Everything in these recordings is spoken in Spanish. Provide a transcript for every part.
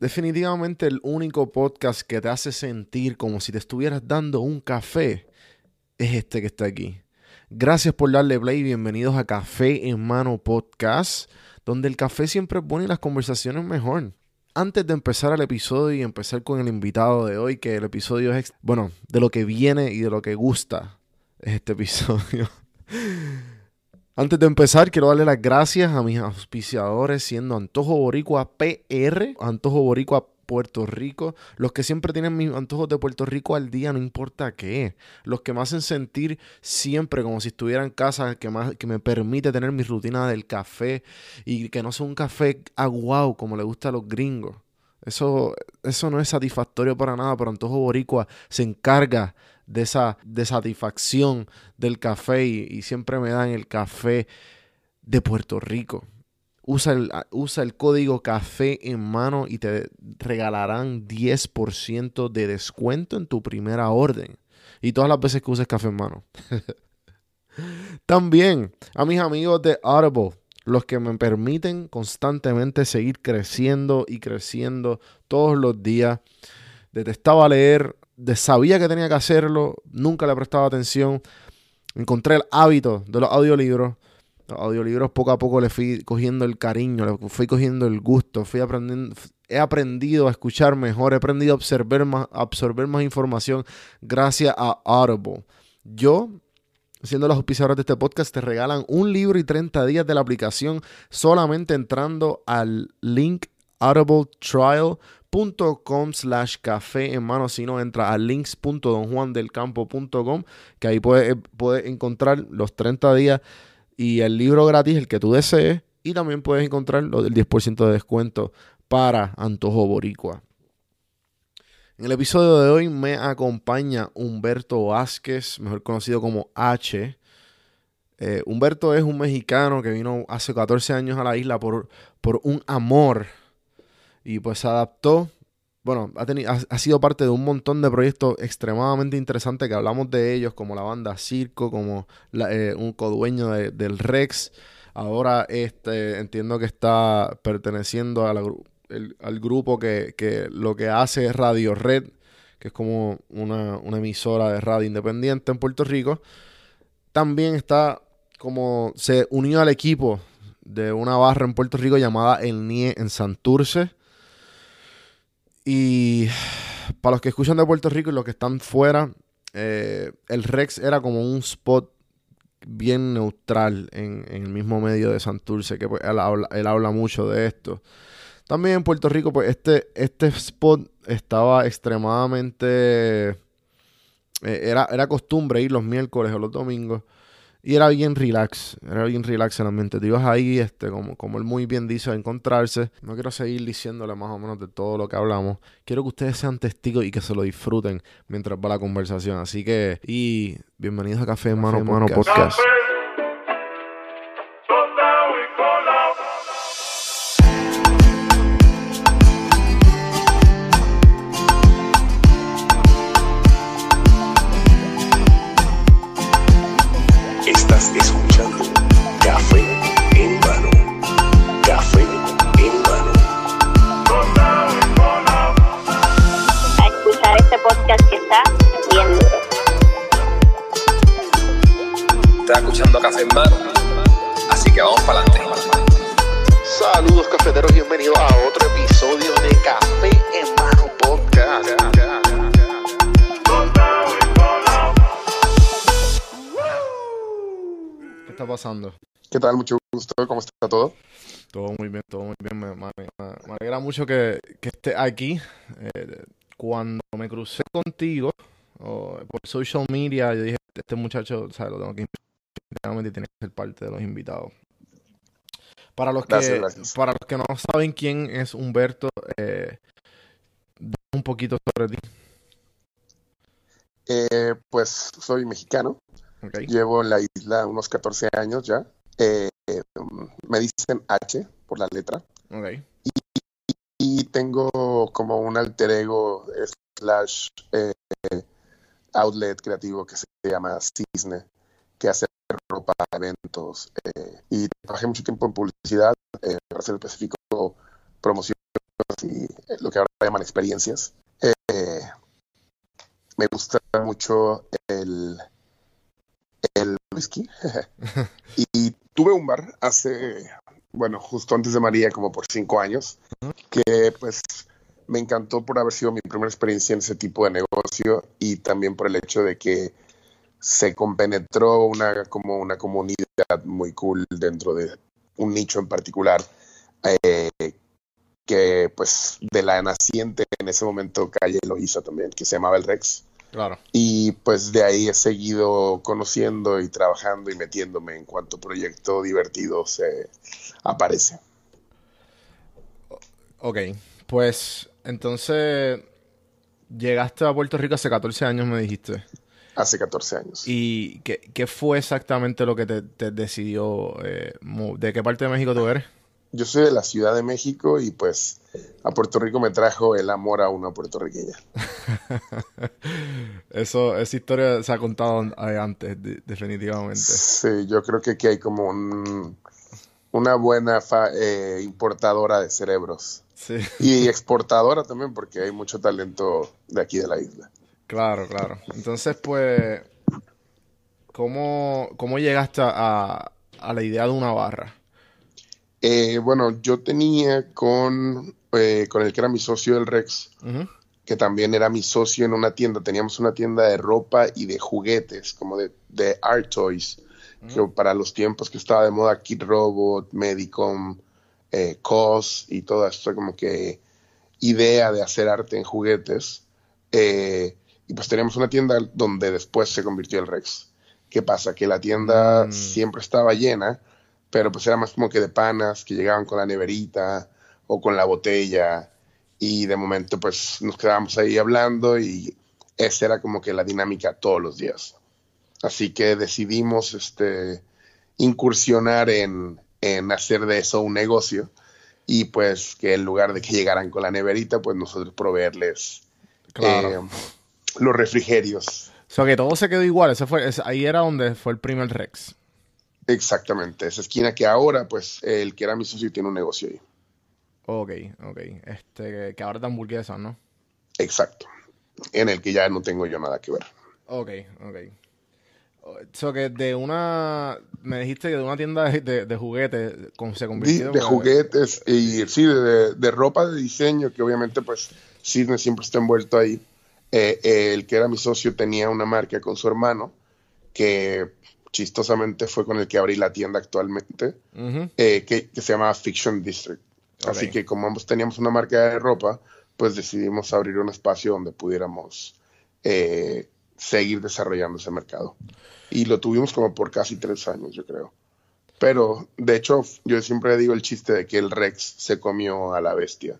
definitivamente el único podcast que te hace sentir como si te estuvieras dando un café es este que está aquí. Gracias por darle play y bienvenidos a Café en Mano Podcast, donde el café siempre y las conversaciones mejor. Antes de empezar el episodio y empezar con el invitado de hoy, que el episodio es, bueno, de lo que viene y de lo que gusta es este episodio. Antes de empezar, quiero darle las gracias a mis auspiciadores, siendo Antojo Boricua PR, Antojo Boricua Puerto Rico, los que siempre tienen mis antojos de Puerto Rico al día, no importa qué, los que me hacen sentir siempre como si estuviera en casa, que, más, que me permite tener mi rutina del café y que no sea un café aguau como le gusta a los gringos. Eso, eso no es satisfactorio para nada, pero Antojo Boricua se encarga de esa de satisfacción del café y, siempre me dan el café de Puerto Rico. Usa el, usa el código café en mano y te regalarán 10% de descuento en tu primera orden. Y todas las veces que uses café en mano. También a mis amigos de Audible, los que me permiten constantemente seguir creciendo y creciendo todos los días. Detestaba leer sabía que tenía que hacerlo, nunca le prestaba atención. Encontré el hábito de los audiolibros. Los audiolibros poco a poco le fui cogiendo el cariño, le fui cogiendo el gusto, fui aprendiendo, he aprendido a escuchar mejor, he aprendido a absorber más, absorber más información gracias a Audible. Yo, siendo los auspiciadores de este podcast, te regalan un libro y 30 días de la aplicación solamente entrando al link Audible Trial com slash café en mano, si no entra a links.donjuandelcampo.com, que ahí puedes, puedes encontrar los 30 días y el libro gratis, el que tú desees, y también puedes encontrar lo del 10% de descuento para Antojo Boricua. En el episodio de hoy me acompaña Humberto Vázquez, mejor conocido como H. Eh, Humberto es un mexicano que vino hace 14 años a la isla por, por un amor y pues se adaptó. Bueno, ha, tenido, ha, sido parte de un montón de proyectos extremadamente interesantes que hablamos de ellos, como la banda Circo, como eh, un codueño del Rex. Ahora este, entiendo que está perteneciendo al grupo que, que, lo que hace es Radio Red, que es como una, una emisora de radio independiente en Puerto Rico. También está como se unió al equipo de una barra en Puerto Rico llamada El NIE en Santurce. Y para los que escuchan de Puerto Rico y los que están fuera, eh, el Rex era como un spot bien neutral en, el mismo medio de Santurce, que pues, él, habla, mucho de esto. También en Puerto Rico, pues este, este spot estaba extremadamente... Eh, era, era costumbre ir los miércoles o los domingos y era bien relax, era bien relax el ambiente. Te ibas ahí, este, como, como él muy bien dice, a encontrarse. No quiero seguir diciéndole más o menos de todo lo que hablamos. Quiero que ustedes sean testigos y que se lo disfruten mientras va la conversación. Así que, y bienvenidos a Café Mano Mano Podcast. ¿Qué tal? Mucho gusto. ¿Cómo está todo? Todo muy bien, todo muy bien. Me, alegra mucho que, que esté aquí. Eh, cuando me crucé contigo por social media, yo dije, este muchacho, ¿sabes? Lo tengo que realmente tiene que ser parte de los invitados. Para los que, Para los que no saben quién es Humberto, eh, un poquito sobre ti. Eh, pues soy mexicano. Llevo en la isla unos 14 años ya. Eh, me dicen H por la letra. Y, tengo como un alter ego slash eh, outlet creativo que se llama Cisne, que hace ropa, eventos. Eh, y trabajé mucho tiempo en publicidad, para ser específico, promociones y lo que ahora llaman experiencias. Me gusta mucho el, el whisky. y tuve un bar hace, bueno, justo antes de María, como por cinco años, que pues me encantó por haber sido mi primera experiencia en ese tipo de negocio y también por el hecho de que se compenetró una, como una comunidad muy cool dentro de un nicho en particular eh, que pues de la naciente en ese momento calle lo hizo también, que se llamaba el Rex. Claro. Y pues de ahí he seguido conociendo y trabajando y metiéndome en cuanto proyecto divertido se aparece. Ok, pues entonces llegaste a Puerto Rico hace 14 años, me dijiste. Hace 14 años. ¿Y qué, fue exactamente lo que te, decidió? Eh, ¿De qué parte de México tú eres? Yo soy de la Ciudad de México y pues a Puerto Rico me trajo el amor a una puertorriqueña. Eso, esa historia se ha contado antes, definitivamente. Sí, yo creo que aquí hay como una buena eh, importadora de cerebros. Sí. Y exportadora también, porque hay mucho talento de aquí de la isla. Claro, claro. Entonces, pues, ¿cómo, cómo llegaste a, la idea de una barra? Eh, bueno, yo tenía con, eh, con el que era mi socio del Rex, que también era mi socio en una tienda. Teníamos una tienda de ropa y de juguetes, como de, de art toys, que para los tiempos que estaba de moda Kid Robot, Medicom, eh, COS y toda esta como que idea de hacer arte en juguetes. Eh, y pues teníamos una tienda donde después se convirtió el Rex. ¿Qué pasa? Que la tienda mm. siempre estaba llena, pero pues era más como que de panas que llegaban con la neverita o con la botella y de momento pues nos quedábamos ahí hablando y esa era como que la dinámica todos los días. Así que decidimos este, incursionar en, en hacer de eso un negocio y pues que en lugar de que llegaran con la neverita, pues nosotros proveerles claro. Eh, los refrigerios. O sea, que todo se quedó igual. Ese fue, ahí era donde fue el primer Rex. Exactamente. Esa esquina que ahora, pues, el que era mi socio tiene un negocio ahí. Ok, ok. Este, que ahora está hamburguesas, ¿no? Exacto. En el que ya no tengo yo nada que ver. Ok, ok. O sea, que de una. Me dijiste que de una tienda de, de, juguetes se convirtió. de juguetes y sí, de, de, ropa de diseño, que obviamente, pues, Sidney siempre está envuelto ahí. Eh, el que era mi socio tenía una marca con su hermano que chistosamente fue con el que abrí la tienda actualmente, eh, que, se llamaba Fiction District. Así que como ambos teníamos una marca de ropa, pues decidimos abrir un espacio donde pudiéramos eh, seguir desarrollando ese mercado. Y lo tuvimos como por casi tres años, yo creo. Pero, de hecho, yo siempre digo el chiste de que el Rex se comió a la bestia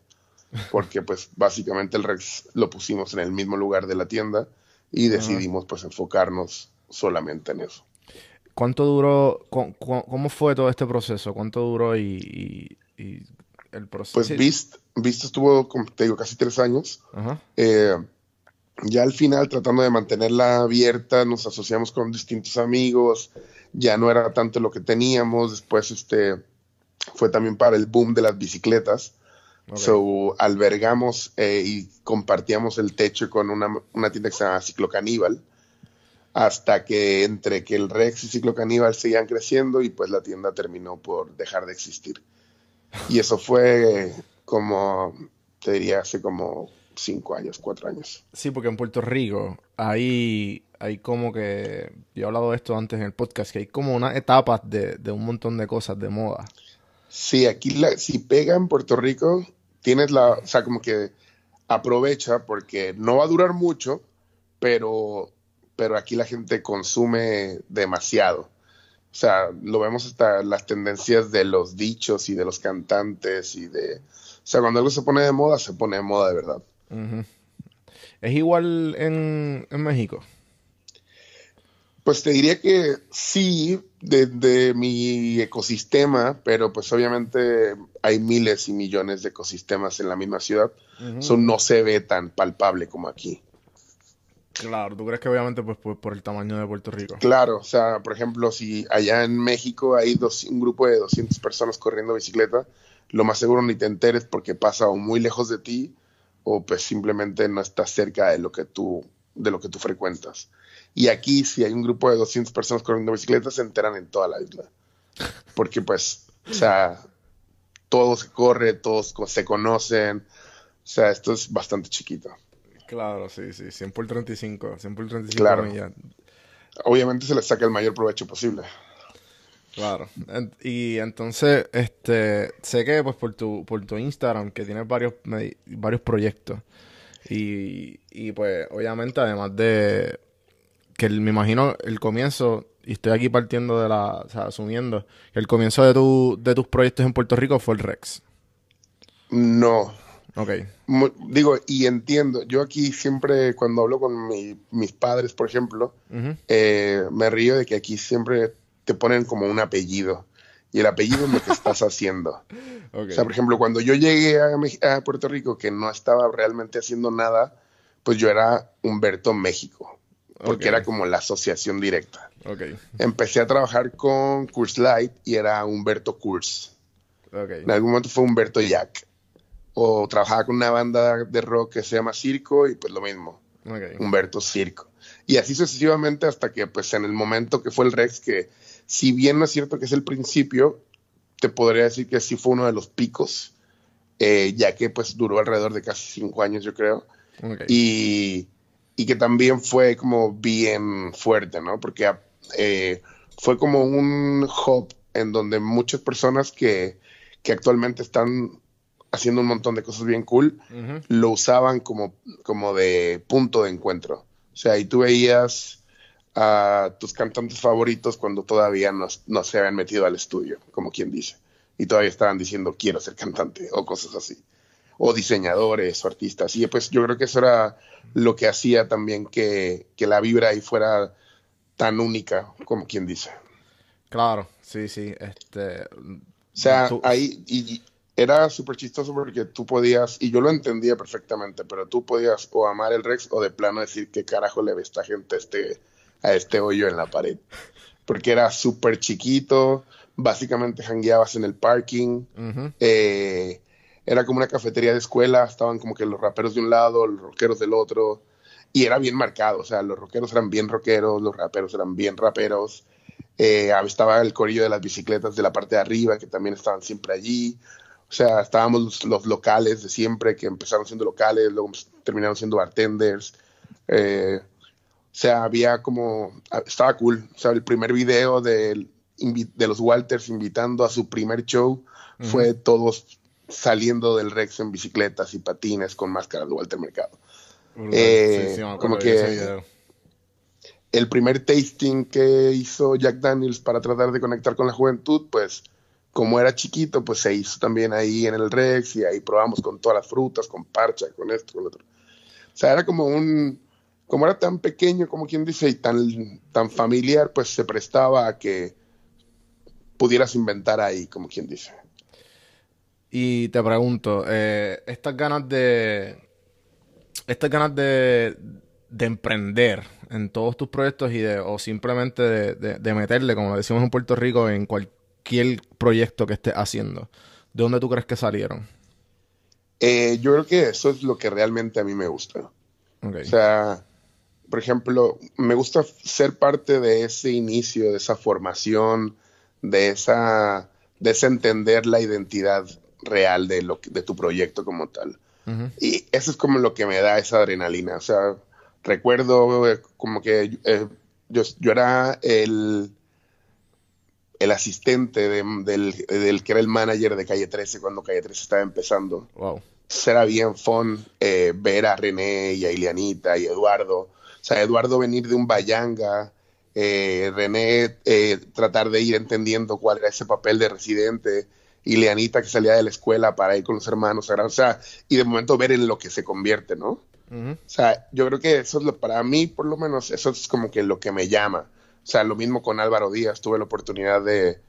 porque pues básicamente el Rex lo pusimos en el mismo lugar de la tienda y decidimos pues enfocarnos solamente en eso. ¿Cuánto duró, cómo fue todo este proceso? ¿Cuánto duró y, el proceso? Pues Beast, estuvo, como te digo, casi tres años. Eh, ya al final, tratando de mantenerla abierta, nos asociamos con distintos amigos, ya no era tanto lo que teníamos, después este, fue también para el boom de las bicicletas. So, albergamos eh, y compartíamos el techo con una, tienda que se llama Ciclo Caníbal, hasta que entre que el Rex y Ciclo Caníbal seguían creciendo y pues la tienda terminó por dejar de existir. Y eso fue como, te diría, hace como cinco años, cuatro años. Sí, porque en Puerto Rico hay, hay como que, yo he hablado de esto antes en el podcast, que hay como una etapa de, de un montón de cosas de moda. Sí, aquí la, si pega en Puerto Rico, tienes la, o sea, como que aprovecha porque no va a durar mucho, pero, pero aquí la gente consume demasiado. O sea, lo vemos hasta las tendencias de los dichos y de los cantantes y de... O sea, cuando algo se pone de moda, se pone de moda de verdad. ¿Es igual en, en México? Pues te diría que sí, de, mi ecosistema, pero pues obviamente hay miles y millones de ecosistemas en la misma ciudad. Eso no se ve tan palpable como aquí. Claro, ¿tú crees que obviamente pues por, el tamaño de Puerto Rico? Claro, o sea, por ejemplo, si allá en México hay dos, un grupo de 200 personas corriendo bicicleta, lo más seguro ni te enteres porque pasa o muy lejos de ti o pues simplemente no estás cerca de lo que tú, de lo que tú frecuentas. Y aquí, si hay un grupo de 200 personas corriendo bicicletas, se enteran en toda la isla. Porque pues, o sea, todo se corre, todos se conocen. O sea, esto es bastante chiquito. Claro, sí, sí, 100 por 35, 100 por 35 claro. Obviamente se les saca el mayor provecho posible. Claro. Y entonces, este, sé que pues por tu, por tu Instagram, que tienes varios, varios proyectos. Y, y pues, obviamente, además de que me imagino el comienzo, y estoy aquí partiendo de la, o sea, asumiendo, que el comienzo de, tu, de tus proyectos en Puerto Rico fue el Rex. No. Ok. Digo, y entiendo, yo aquí siempre cuando hablo con mis padres, por ejemplo, eh, me río de que aquí siempre te ponen como un apellido. Y el apellido es lo que estás haciendo. O sea, por ejemplo, cuando yo llegué a, Puerto Rico, que no estaba realmente haciendo nada, pues yo era Humberto México, porque era como la asociación directa. Empecé a trabajar con Curse Light y era Humberto Curse. En algún momento fue Humberto Jack. O trabajaba con una banda de rock que se llama Circo y pues lo mismo. Humberto Circo. Y así sucesivamente hasta que pues en el momento que fue el Rex que si bien no es cierto que es el principio, te podría decir que sí fue uno de los picos, eh, ya que pues duró alrededor de casi cinco años, yo creo. Y, que también fue como bien fuerte, ¿no? Porque eh, fue como un hub en donde muchas personas que, actualmente están haciendo un montón de cosas bien cool, lo usaban como, como de punto de encuentro. O sea, y tú veías a tus cantantes favoritos cuando todavía no, no, se habían metido al estudio, como quien dice, y todavía estaban diciendo quiero ser cantante o cosas así, o diseñadores o artistas. Y pues yo creo que eso era lo que hacía también que, que la vibra ahí fuera tan única, como quien dice. Claro, sí, sí. Este, o sea, ahí y, era súper chistoso porque tú podías, y yo lo entendía perfectamente, pero tú podías o amar el Rex o de plano decir qué carajo le ve esta gente este a este hoyo en la pared. Porque era súper chiquito, básicamente jangueabas en el parking. Eh, era como una cafetería de escuela, estaban como que los raperos de un lado, los rockeros del otro. Y era bien marcado, o sea, los rockeros eran bien rockeros, los raperos eran bien raperos. Eh, estaba el corillo de las bicicletas de la parte de arriba, que también estaban siempre allí. O sea, estábamos los, locales de siempre, que empezaron siendo locales, luego terminaron siendo bartenders. Eh, o sea, había como, estaba cool. O sea, el primer video de, de los Walters invitando a su primer show fue todos saliendo del Rex en bicicletas y patines con máscaras de Walter Mercado. Eh, como que el primer tasting que hizo Jack Daniels para tratar de conectar con la juventud, pues como era chiquito, pues se hizo también ahí en el Rex y ahí probamos con todas las frutas, con parcha, con esto, con lo otro. O sea, era como un, como era tan pequeño, como quien dice, y tan, tan familiar, pues se prestaba a que pudieras inventar ahí, como quien dice. Y te pregunto, eh, estas ganas de. Estas ganas de, de emprender en todos tus proyectos y de, o simplemente de, de, meterle, como decimos en Puerto Rico, en cualquier proyecto que estés haciendo. ¿De dónde tú crees que salieron? Eh, yo creo que eso es lo que realmente a mí me gusta. O sea, por ejemplo, me gusta ser parte de ese inicio, de esa formación, de esa, de ese entender la identidad real de, lo, de tu proyecto como tal. Y eso es como lo que me da esa adrenalina. O sea, recuerdo eh, como que eh, yo, yo, era el, el asistente del, del, que era el manager de Calle 13 cuando Calle 13 estaba empezando. Wow. Será bien fun eh, ver a René y a Ilianita y Eduardo o sea, Eduardo venir de un Bayanga, eh, René eh, tratar de ir entendiendo cuál era ese papel de residente, y Leanita que salía de la escuela para ir con los hermanos, o sea, y de momento ver en lo que se convierte, ¿no? O sea, yo creo que eso es lo, para mí, por lo menos, eso es como que lo que me llama. O sea, lo mismo con Álvaro Díaz, tuve la oportunidad de,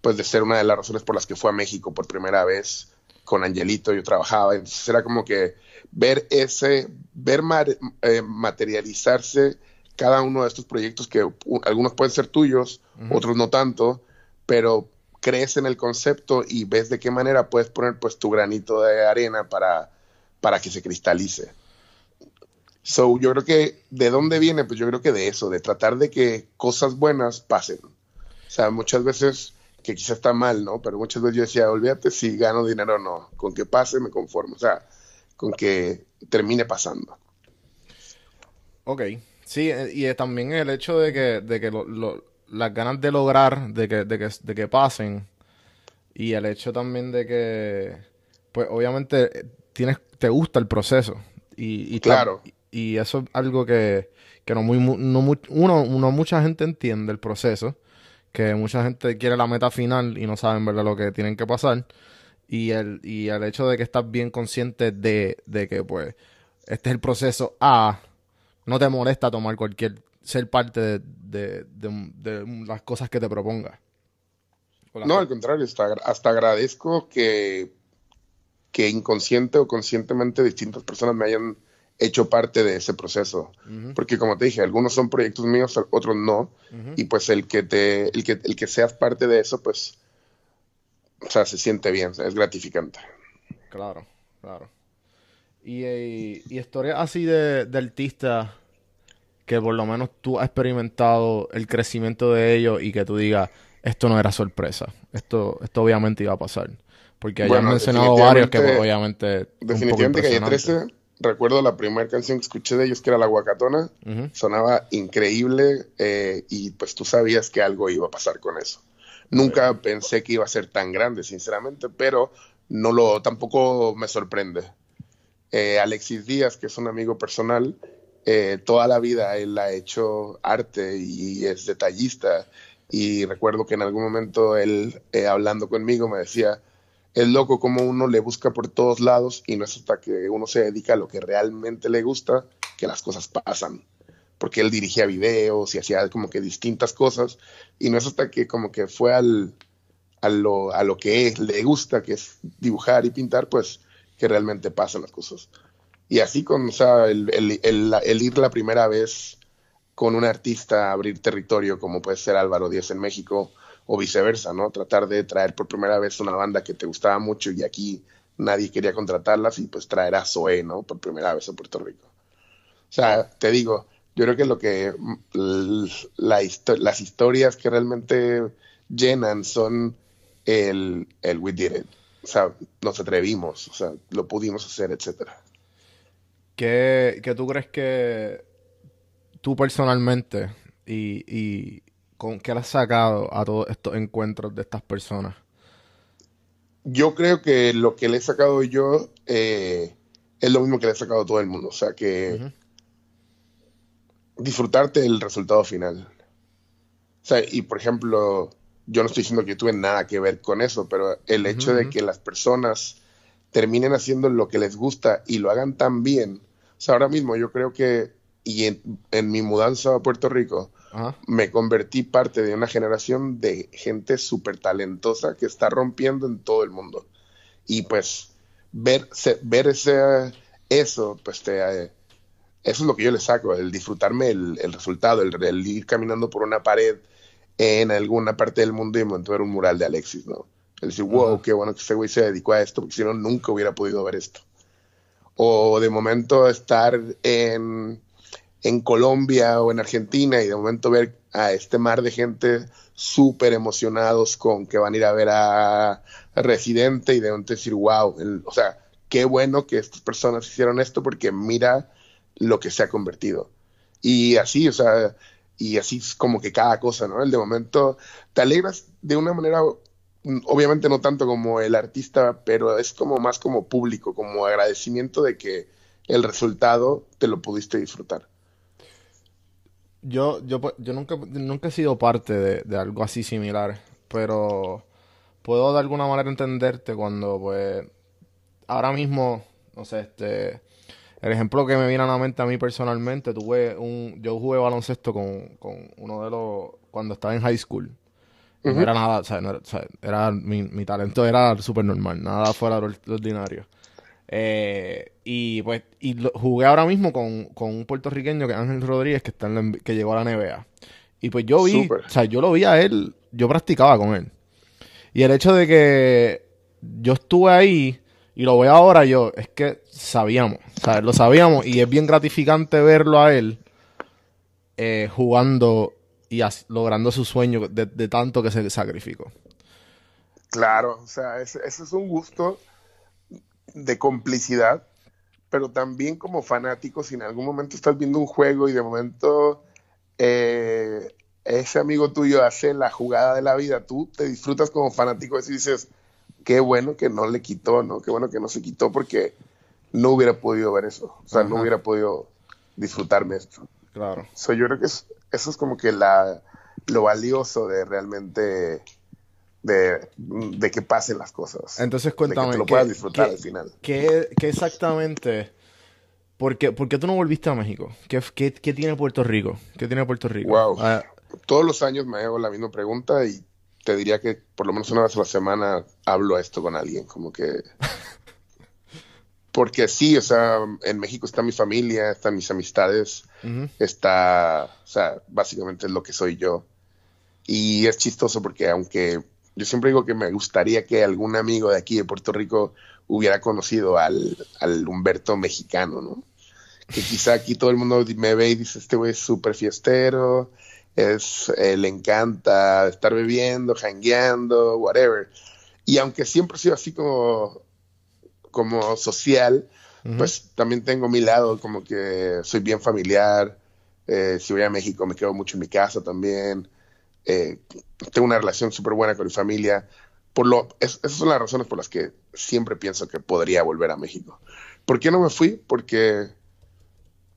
pues, de ser una de las razones por las que fue a México por primera vez con Angelito, yo trabajaba, entonces era como que ver ese, ver eh, materializarse cada uno de estos proyectos que algunos pueden ser tuyos, otros no tanto, pero crees en el concepto y ves de qué manera puedes poner pues tu granito de arena para, para que se cristalice. So, yo creo que, ¿de dónde viene? Pues yo creo que de eso, de tratar de que cosas buenas pasen. O sea, muchas veces, que quizás está mal, ¿no? Pero muchas veces yo decía, olvídate si gano dinero o no. Con que pase me conformo. O sea, con que termine pasando. Ok. Sí, eh, y también el hecho de que, de que las ganas de lograr, de que, de, que, de que pasen, y el hecho también de que, pues obviamente, tienes, te gusta el proceso. Y, y claro. Y eso es algo que, que no, muy, no, uno, uno, mucha gente entiende el proceso, que mucha gente quiere la meta final y no saben verdad lo que tienen que pasar. Y el, y el hecho de que estás bien consciente de, de que pues este es el proceso A, no te molesta tomar cualquier, ser parte de, de, de, las cosas que te proponga. No, al contrario, hasta, hasta agradezco que, que inconsciente o conscientemente distintas personas me hayan hecho parte de ese proceso. Porque como te dije, algunos son proyectos míos, otros no. Y pues el que te, el que, el que seas parte de eso, pues, o sea, se siente bien, es gratificante. Claro, claro. Y, eh, y, historias así de, de artistas que por lo menos tú has experimentado el crecimiento de ellos y que tú digas, esto no era sorpresa, esto, esto obviamente iba a pasar. Porque hayan mencionado varios que obviamente... Definitivamente que hay 13 recuerdo la primera canción que escuché de ellos, que era La Guacatona, sonaba increíble eh, y pues tú sabías que algo iba a pasar con eso. Nunca pensé que iba a ser tan grande, sinceramente, pero no lo, tampoco me sorprende. Eh, Alexis Díaz, que es un amigo personal, eh, toda la vida él ha hecho arte y es detallista. Y recuerdo que en algún momento él, hablando conmigo, me decía, es loco como uno le busca por todos lados y no es hasta que uno se dedica a lo que realmente le gusta que las cosas pasan. Porque él dirigía videos y hacía como que distintas cosas y no es hasta que como que fue al, a, lo, a lo que le gusta, que es dibujar y pintar, pues que realmente pasan las cosas. Y así con, o sea, el, el, el ir la primera vez con un artista a abrir territorio como puede ser Álvaro Díaz en México, o viceversa, ¿no? Tratar de traer por primera vez una banda que te gustaba mucho y aquí nadie quería contratarlas y pues traer a Zoe, ¿no? Por primera vez a Puerto Rico. O sea, te digo, yo creo que lo que las historias que realmente llenan son el, el we did it. O sea, nos atrevimos, o sea, lo pudimos hacer, etcétera. ¿Qué, ¿Qué, tú crees que tú personalmente y, con qué le has sacado a todos estos encuentros de estas personas? Yo creo que lo que le he sacado yo eh, es lo mismo que le he sacado a todo el mundo. O sea, que disfrutarte del resultado final. O sea, y por ejemplo, yo no estoy diciendo que tuve nada que ver con eso, pero el hecho de que las personas terminen haciendo lo que les gusta y lo hagan tan bien. O sea, ahora mismo yo creo que, y en mi mudanza a Puerto Rico, me convertí parte de una generación de gente súper talentosa que está rompiendo en todo el mundo. Y pues ver, ver ese, eso, pues te, eso es lo que yo le saco, el disfrutarme el, resultado, el, ir caminando por una pared en alguna parte del mundo y ver un mural de Alexis, ¿no? El decir, wow, qué bueno que ese güey se dedicó a esto, porque si no, nunca hubiera podido ver esto. O de momento estar en en Colombia o en Argentina y de momento ver a este mar de gente súper emocionados con que van a ir a ver a, Residente y de momento decir, wow, o sea, qué bueno que estas personas hicieron esto porque mira lo que se ha convertido. Y así, o sea, y así es como que cada cosa, ¿no? El de momento te alegras de una manera, obviamente no tanto como el artista, pero es como más como público, como agradecimiento de que el resultado te lo pudiste disfrutar yo, yo, yo nunca, nunca he sido parte de, algo así similar, pero puedo de alguna manera entenderte cuando, pues, ahora mismo, no sé, este, el ejemplo que me viene a la mente a mí personalmente, tuve un, yo jugué baloncesto con, con uno de los, cuando estaba en high school. No era nada, o sea, no era, o sea, era mi, mi talento era súper normal, nada fuera de lo ordinario. Eh, y pues y jugué ahora mismo con, un puertorriqueño que es Ángel Rodríguez que, está que llegó a la NBA. Y pues yo vi, o sea, yo lo vi a él, yo practicaba con él. Y el hecho de que yo estuve ahí y lo veo ahora, yo, es que sabíamos, ¿sabes? Lo sabíamos y es bien gratificante verlo a él eh, jugando y logrando su sueño de, tanto que se sacrificó. Claro, o sea, ese, es un gusto de complicidad, pero también como fanático, si en algún momento estás viendo un juego y de momento eh, ese amigo tuyo hace la jugada de la vida, tú te disfrutas como fanático y dices, qué bueno que no le quitó, ¿no? Qué bueno que no se quitó porque no hubiera podido ver eso, o sea, no hubiera podido disfrutarme esto. Claro. So, yo creo que eso es como que la, lo valioso de realmente de, que pasen las cosas. Entonces cuéntame. que lo puedas disfrutar al final. ¿Qué, exactamente? ¿Por qué, tú no volviste a México? ¿Qué, qué, tiene Puerto Rico? ¿Qué tiene Puerto Rico? Wow. Ah, Todos los años me hago la misma pregunta y te diría que por lo menos una vez a la semana hablo esto con alguien, como que... Porque sí, o sea, en México está mi familia, están mis amistades, está, o sea, básicamente es lo que soy yo. Y es chistoso porque aunque yo siempre digo que me gustaría que algún amigo de aquí de Puerto Rico hubiera conocido al, Humberto mexicano, ¿no? Que quizá aquí todo el mundo me ve y dice, este güey es súper fiestero, es, eh, le encanta estar bebiendo, jangueando, whatever. Y aunque siempre he sido así como, como social, pues también tengo mi lado, como que soy bien familiar. Eh, si voy a México me quedo mucho en mi casa también. Eh, tengo una relación súper buena con mi familia. Por lo, esas son las razones por las que siempre pienso que podría volver a México. ¿Por qué no me fui? Porque,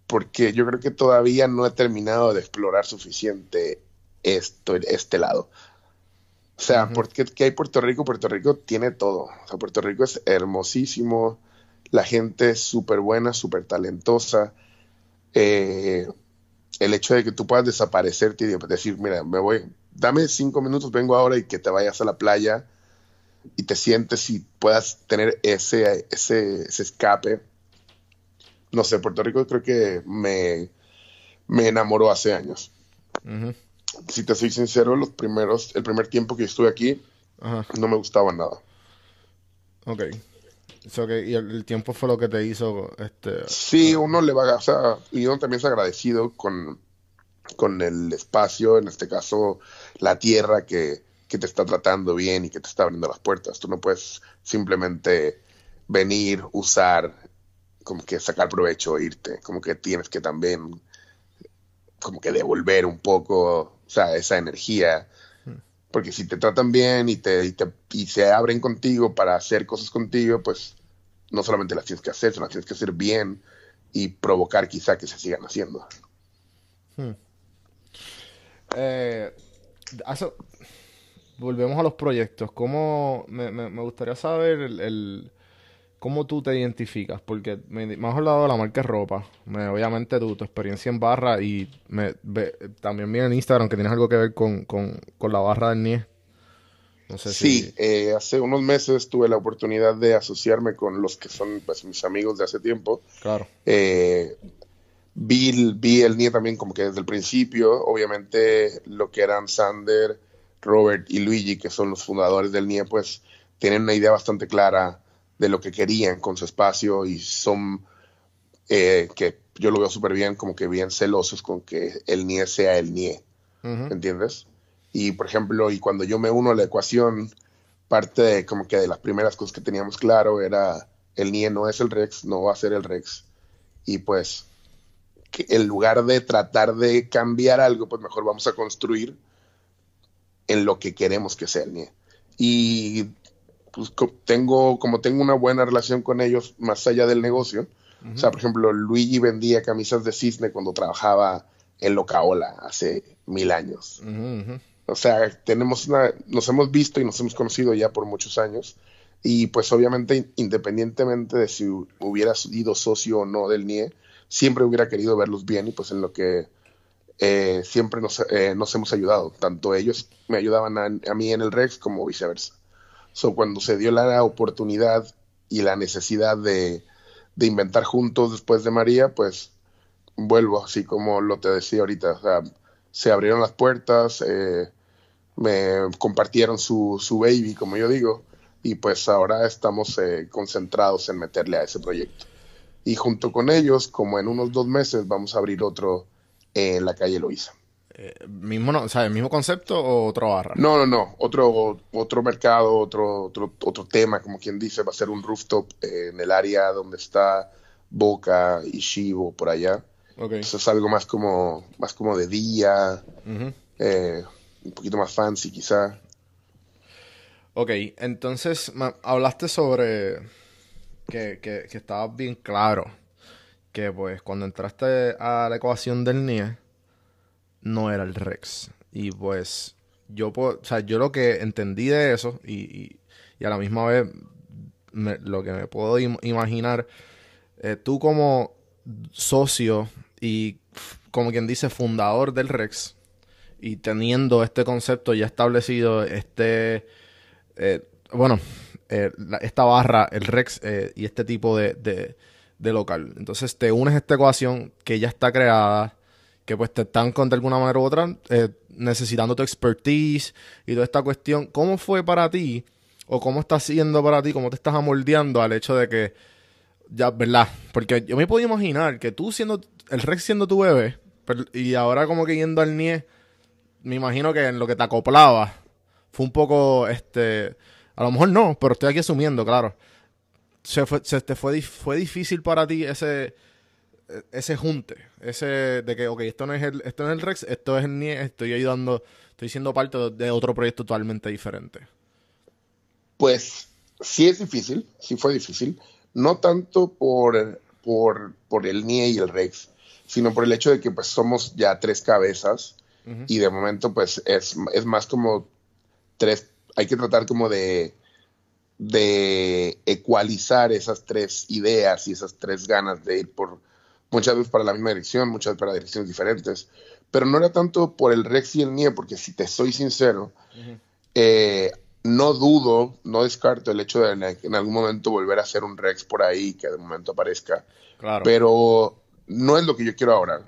porque yo creo que todavía no he terminado de explorar suficiente esto, este lado. O sea, porque ¿qué hay Puerto Rico? Puerto Rico tiene todo. O sea, Puerto Rico es hermosísimo, la gente es súper buena, súper talentosa. Eh, el hecho de que tú puedas desaparecerte y decir, mira, me voy, dame cinco minutos, vengo ahora y que te vayas a la playa y te sientes y puedas tener ese, ese, escape. No sé, Puerto Rico creo que me, me enamoró hace años. Si te soy sincero, los primeros, el primer tiempo que estuve aquí, no me gustaba nada. Ok. y el, tiempo fue lo que te hizo este sí uno le va a o sea y uno también es agradecido con con el espacio, en este caso la tierra que, te está tratando bien y que te está abriendo las puertas. Tú no puedes simplemente venir, usar, como que sacar provecho e irte, como que tienes que también como que devolver un poco, o sea, esa energía. Porque si te tratan bien y te, y te y se abren contigo para hacer cosas contigo, pues no solamente las tienes que hacer, sino las tienes que hacer bien y provocar quizá que se sigan haciendo. Hmm. Eh, volvemos a los proyectos. ¿Cómo, me, gustaría saber el, cómo tú te identificas? Porque me, has hablado de la marca de ropa. obviamente tu, tu, experiencia en barra y me, también vi en Instagram que tienes algo que ver con, la barra del NIE. No sé sí, eh, hace unos meses tuve la oportunidad de asociarme con los que son pues, mis amigos de hace tiempo. Claro. Eh, Vi, el NIE también como que desde el principio, obviamente lo que eran Sander, Robert y Luigi, que son los fundadores del NIE, pues tienen una idea bastante clara de lo que querían con su espacio y son, eh, que yo lo veo súper bien, como que bien celosos con que el NIE sea el NIE, ¿entiendes? Y por ejemplo, y cuando yo me uno a la ecuación, parte de, como que de las primeras cosas que teníamos claro era el NIE no es el Rex, no va a ser el Rex. Y pues que en lugar de tratar de cambiar algo, pues mejor vamos a construir en lo que queremos que sea el NIE. Y pues tengo, como tengo una buena relación con ellos más allá del negocio, o sea, por ejemplo, Luigi vendía camisas de cisne cuando trabajaba en Locaola hace mil años. O sea, tenemos una, nos hemos visto y nos hemos conocido ya por muchos años. Y pues obviamente, independientemente de si hubiera sido socio o no del NIE, siempre hubiera querido verlos bien y pues en lo que eh, siempre nos, eh, nos, hemos ayudado. Tanto ellos me ayudaban a, mí en el Rex como viceversa. So, cuando se dio la oportunidad y la necesidad de, de inventar juntos después de María, pues vuelvo, así como lo te decía ahorita. Se abrieron las puertas, eh, me compartieron su, su baby, como yo digo, y pues ahora estamos eh, concentrados en meterle a ese proyecto. Y junto con ellos, como en unos dos meses, vamos a abrir otro en la calle Loíza. Eh, mismo no, ¿El mismo concepto o otra barra? No, no, no. Otro, otro mercado, otro, otro, otro tema, como quien dice, va a ser un rooftop en el área donde está Boca y Shivo, por allá. Eso es algo más como, más como de día, eh, un poquito más fancy quizá. Ok, entonces hablaste sobre que, que, estabas bien claro que pues cuando entraste a la ecuación del NIE no era el Rex. Y pues yo, o sea, yo lo que entendí de eso y, y, a la misma vez lo que me puedo imaginar, eh, tú como socio y como quien dice fundador del Rex y teniendo este concepto ya establecido, este, eh, bueno, eh, esta barra, el Rex y este tipo de, de, de local. Entonces te unes a esta ecuación que ya está creada que pues te están con de alguna manera u otra eh, necesitando tu expertise y toda esta cuestión. ¿Cómo fue para ti o cómo está siendo para ti, cómo te estás amoldeando al hecho de que ya, ¿verdad? Porque yo me puedo imaginar que tú siendo, el Rex siendo tu bebé y ahora como que yendo al NIE, me imagino que en lo que te acoplaba fue un poco, este, a lo mejor no, pero estoy aquí asumiendo, claro. Se fue, se te fue, fue difícil para ti ese ese junte, ese de que, ok, esto no es el, esto no es el Rex, esto es el NIE, estoy ayudando, estoy siendo parte de otro proyecto totalmente diferente? Pues sí es difícil, sí fue difícil, no tanto por, por, por el NIE y el Rex, sino por el hecho de que pues somos ya tres cabezas y de momento pues es, es más como tres, hay que tratar como de de ecualizar esas tres ideas y esas tres ganas de ir por, muchas veces para la misma dirección, muchas veces para direcciones diferentes, pero no era tanto por el Rex y el NIE, porque si te soy sincero, eh, no dudo, no descarto el hecho de en algún momento volver a hacer un Rex por ahí, que de momento aparezca, claro. pero no es lo que yo quiero ahora,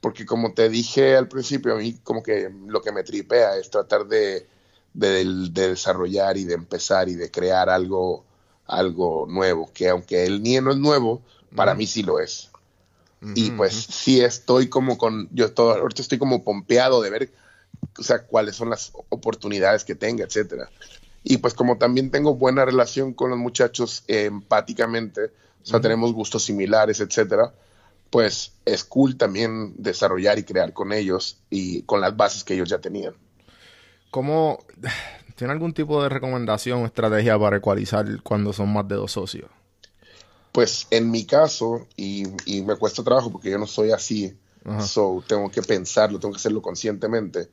porque como te dije al principio, a mí como que lo que me tripea es tratar de, de, desarrollar y de empezar y de crear algo, algo nuevo, que aunque el NIE no es nuevo, para mí sí lo es y pues sí estoy como con, yo todo, ahorita estoy como pompeado de ver, o sea, cuáles son las oportunidades que tenga, etcétera. Y pues como también tengo buena relación con los muchachos empáticamente, o sea, tenemos gustos similares, etcétera, pues es cool también desarrollar y crear con ellos y con las bases que ellos ya tenían. ¿Cómo, tiene algún tipo de recomendación o estrategia para ecualizar cuando son más de dos socios? Pues en mi caso, y, me cuesta trabajo porque yo no soy así, so tengo que pensarlo, tengo que hacerlo conscientemente,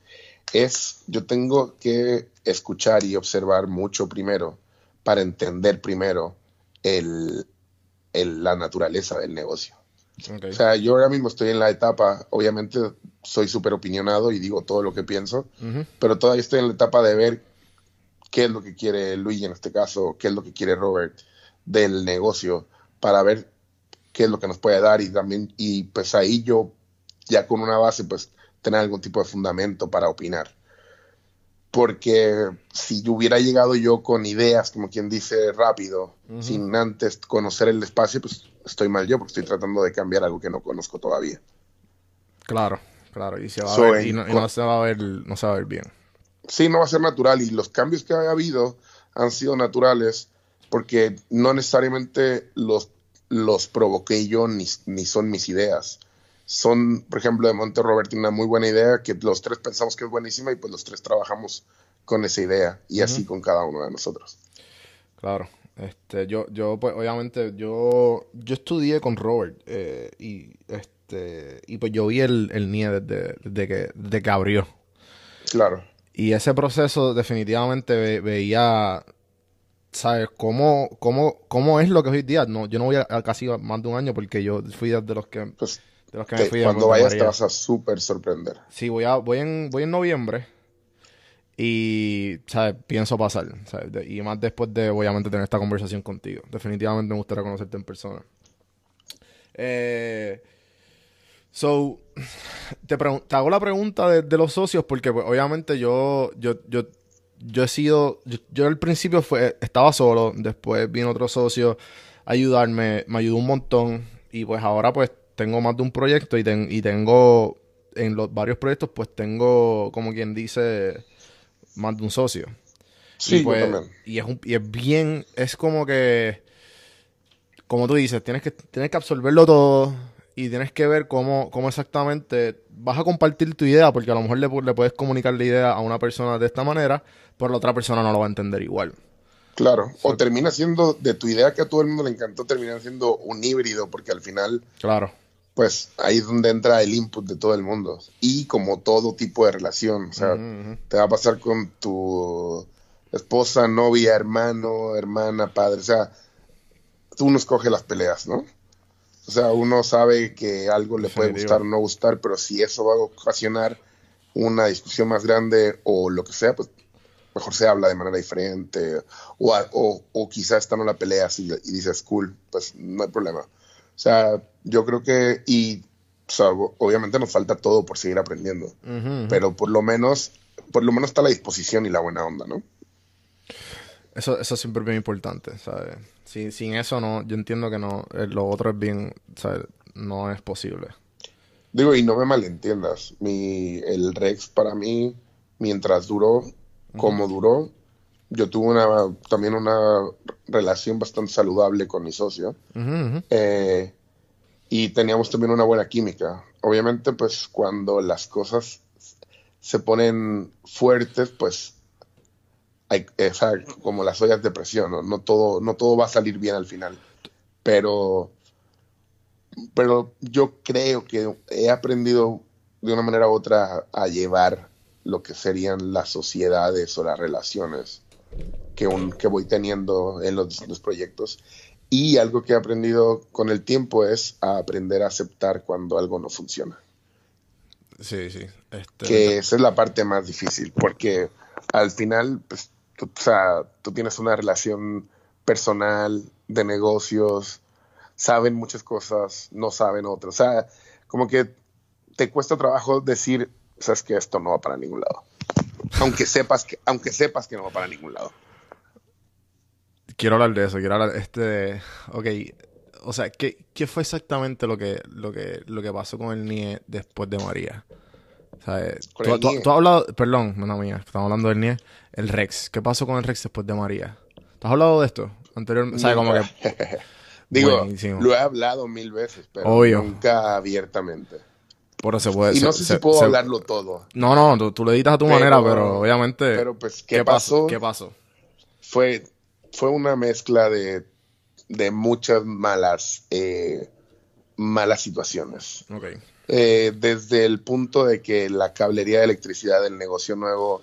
es yo tengo que escuchar y observar mucho primero para entender primero el, la naturaleza del negocio. O sea, yo ahora mismo estoy en la etapa, obviamente soy súper opinionado y digo todo lo que pienso, pero todavía estoy en la etapa de ver qué es lo que quiere Luigi en este caso, qué es lo que quiere Robert del negocio para ver qué es lo que nos puede dar y también, y pues ahí yo ya con una base, pues tener algún tipo de fundamento para opinar. Porque si yo hubiera llegado yo con ideas, como quien dice, rápido, sin antes conocer el espacio, pues estoy mal yo, porque estoy tratando de cambiar algo que no conozco todavía. Claro, claro, y, se va a ver, y, no, se va a ver, no se va a ver bien. Sí, no va a ser natural, y los cambios que ha habido han sido naturales porque no necesariamente los, los provoqué yo ni, son mis ideas. Son, por ejemplo, de Monte Robert tiene una muy buena idea que los tres pensamos que es buenísima y pues los tres trabajamos con esa idea y así con cada uno de nosotros. Claro. Este, yo, yo, pues, obviamente, yo, yo estudié con Robert eh, y, este, y pues yo vi el, el NIE desde, que, desde que abrió. Claro. Y ese proceso definitivamente veía ¿sabes? ¿Cómo, cómo, ¿Cómo es lo que hoy día? No, yo no voy a, casi más de un año porque yo fui de los que, pues, de los que me fui Cuando vayas te vas a súper sorprender. Sí, voy, a, voy, en, voy en noviembre y, ¿sabes? Pienso pasar, ¿sabes? y más después de, obviamente, tener esta conversación contigo. Definitivamente me gustaría conocerte en persona. Eh, so, te, te hago la pregunta de, los socios porque pues, obviamente yo, yo, yo, yo he sido, yo, al principio fue, estaba solo, después vino otro socio a ayudarme, me ayudó un montón y pues ahora pues tengo más de un proyecto y, y tengo, en los varios proyectos pues tengo, como quien dice, más de un socio. Sí, y, pues, y es, un, y es bien, es como que, como tú dices, tienes que, tienes que absorberlo todo y tienes que ver cómo, cómo exactamente vas a compartir tu idea, porque a lo mejor le, le, puedes comunicar la idea a una persona de esta manera, pero la otra persona no lo va a entender igual. Claro, o termina siendo de tu idea que a todo el mundo le encantó, termina siendo un híbrido, porque al final, claro, pues ahí es donde entra el input de todo el mundo. Y como todo tipo de relación, o sea, te va a pasar con tu esposa, novia, hermano, hermana, padre, o sea, tú no escoges las peleas, ¿no? O sea, uno sabe que algo le puede gustar o no gustar, pero si eso va a ocasionar una discusión más grande o lo que sea, pues mejor se habla de manera diferente. O, o, o quizás está no la peleas y, y, dices, cool, pues no hay problema. O sea, yo creo que, y obviamente nos falta todo por seguir aprendiendo, pero por lo menos, por lo menos está la disposición y la buena onda, ¿no? Eso, eso siempre es bien importante, ¿sabes? Sin, sin eso no, yo entiendo que no, eh, lo otro es bien, ¿sabes? No es posible. Digo, y no me malentiendas, mi, el Rex para mí, mientras duró, como duró, yo tuve una, también una relación bastante saludable con mi socio. Eh, y teníamos también una buena química. Obviamente, pues cuando las cosas se ponen fuertes, pues hay, como las ollas de presión, ¿no? No, todo, no todo va a salir bien al final. Pero, pero yo creo que he aprendido de una manera u otra a llevar lo que serían las sociedades o las relaciones que, un, que voy teniendo en los distintos proyectos. Y algo que he aprendido con el tiempo es a aprender a aceptar cuando algo no funciona. Sí, sí. Este, que esa es la parte más difícil, porque al final, pues, o sea, tú tienes una relación personal, de negocios, saben muchas cosas, no saben otras. O sea, como que te cuesta trabajo decir, sabes que esto no va para ningún lado. Aunque sepas que, aunque sepas que no va para ningún lado. Quiero hablar de eso, quiero hablar este ok, o sea, ¿qué, ¿qué, fue exactamente lo que, lo que, lo que pasó con el NIE después de María? Tú, tú, has hablado, perdón, no mía, estamos hablando del NIE, el Rex. ¿Qué pasó con el Rex después de María? ¿Tú has hablado de esto anteriormente? Sea, como que... Digo, lo he hablado mil veces, pero nunca abiertamente. Por eso puede, y no sé si puedo hablarlo todo. No, no, tú, tú, lo editas a tu manera, pero obviamente... Pero pues, ¿qué, pasó? ¿Qué pasó? Fue, fue una mezcla de, de muchas malas, eh, malas situaciones. Okay. Eh, desde el punto de que la cablería de electricidad del negocio nuevo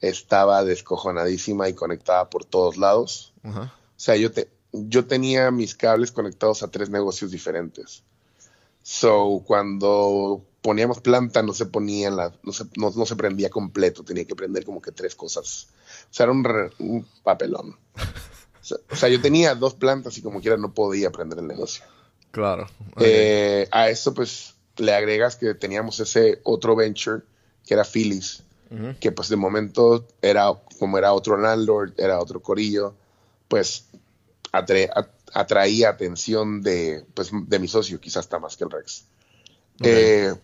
estaba descojonadísima y conectada por todos lados. O sea, yo, te, yo tenía mis cables conectados a tres negocios diferentes. So, cuando poníamos planta no se ponía la, no se, no, se prendía completo, tenía que prender como que tres cosas. O sea, era un, papelón. O sea, yo tenía dos plantas y como quiera no podía prender el negocio. Claro. Eh, a eso pues le agregas que teníamos ese otro venture que era Phyllis, que pues de momento era como era otro landlord, era otro corillo, pues atraía atención de, pues, de mi socio, quizás hasta más que el Rex. Eh,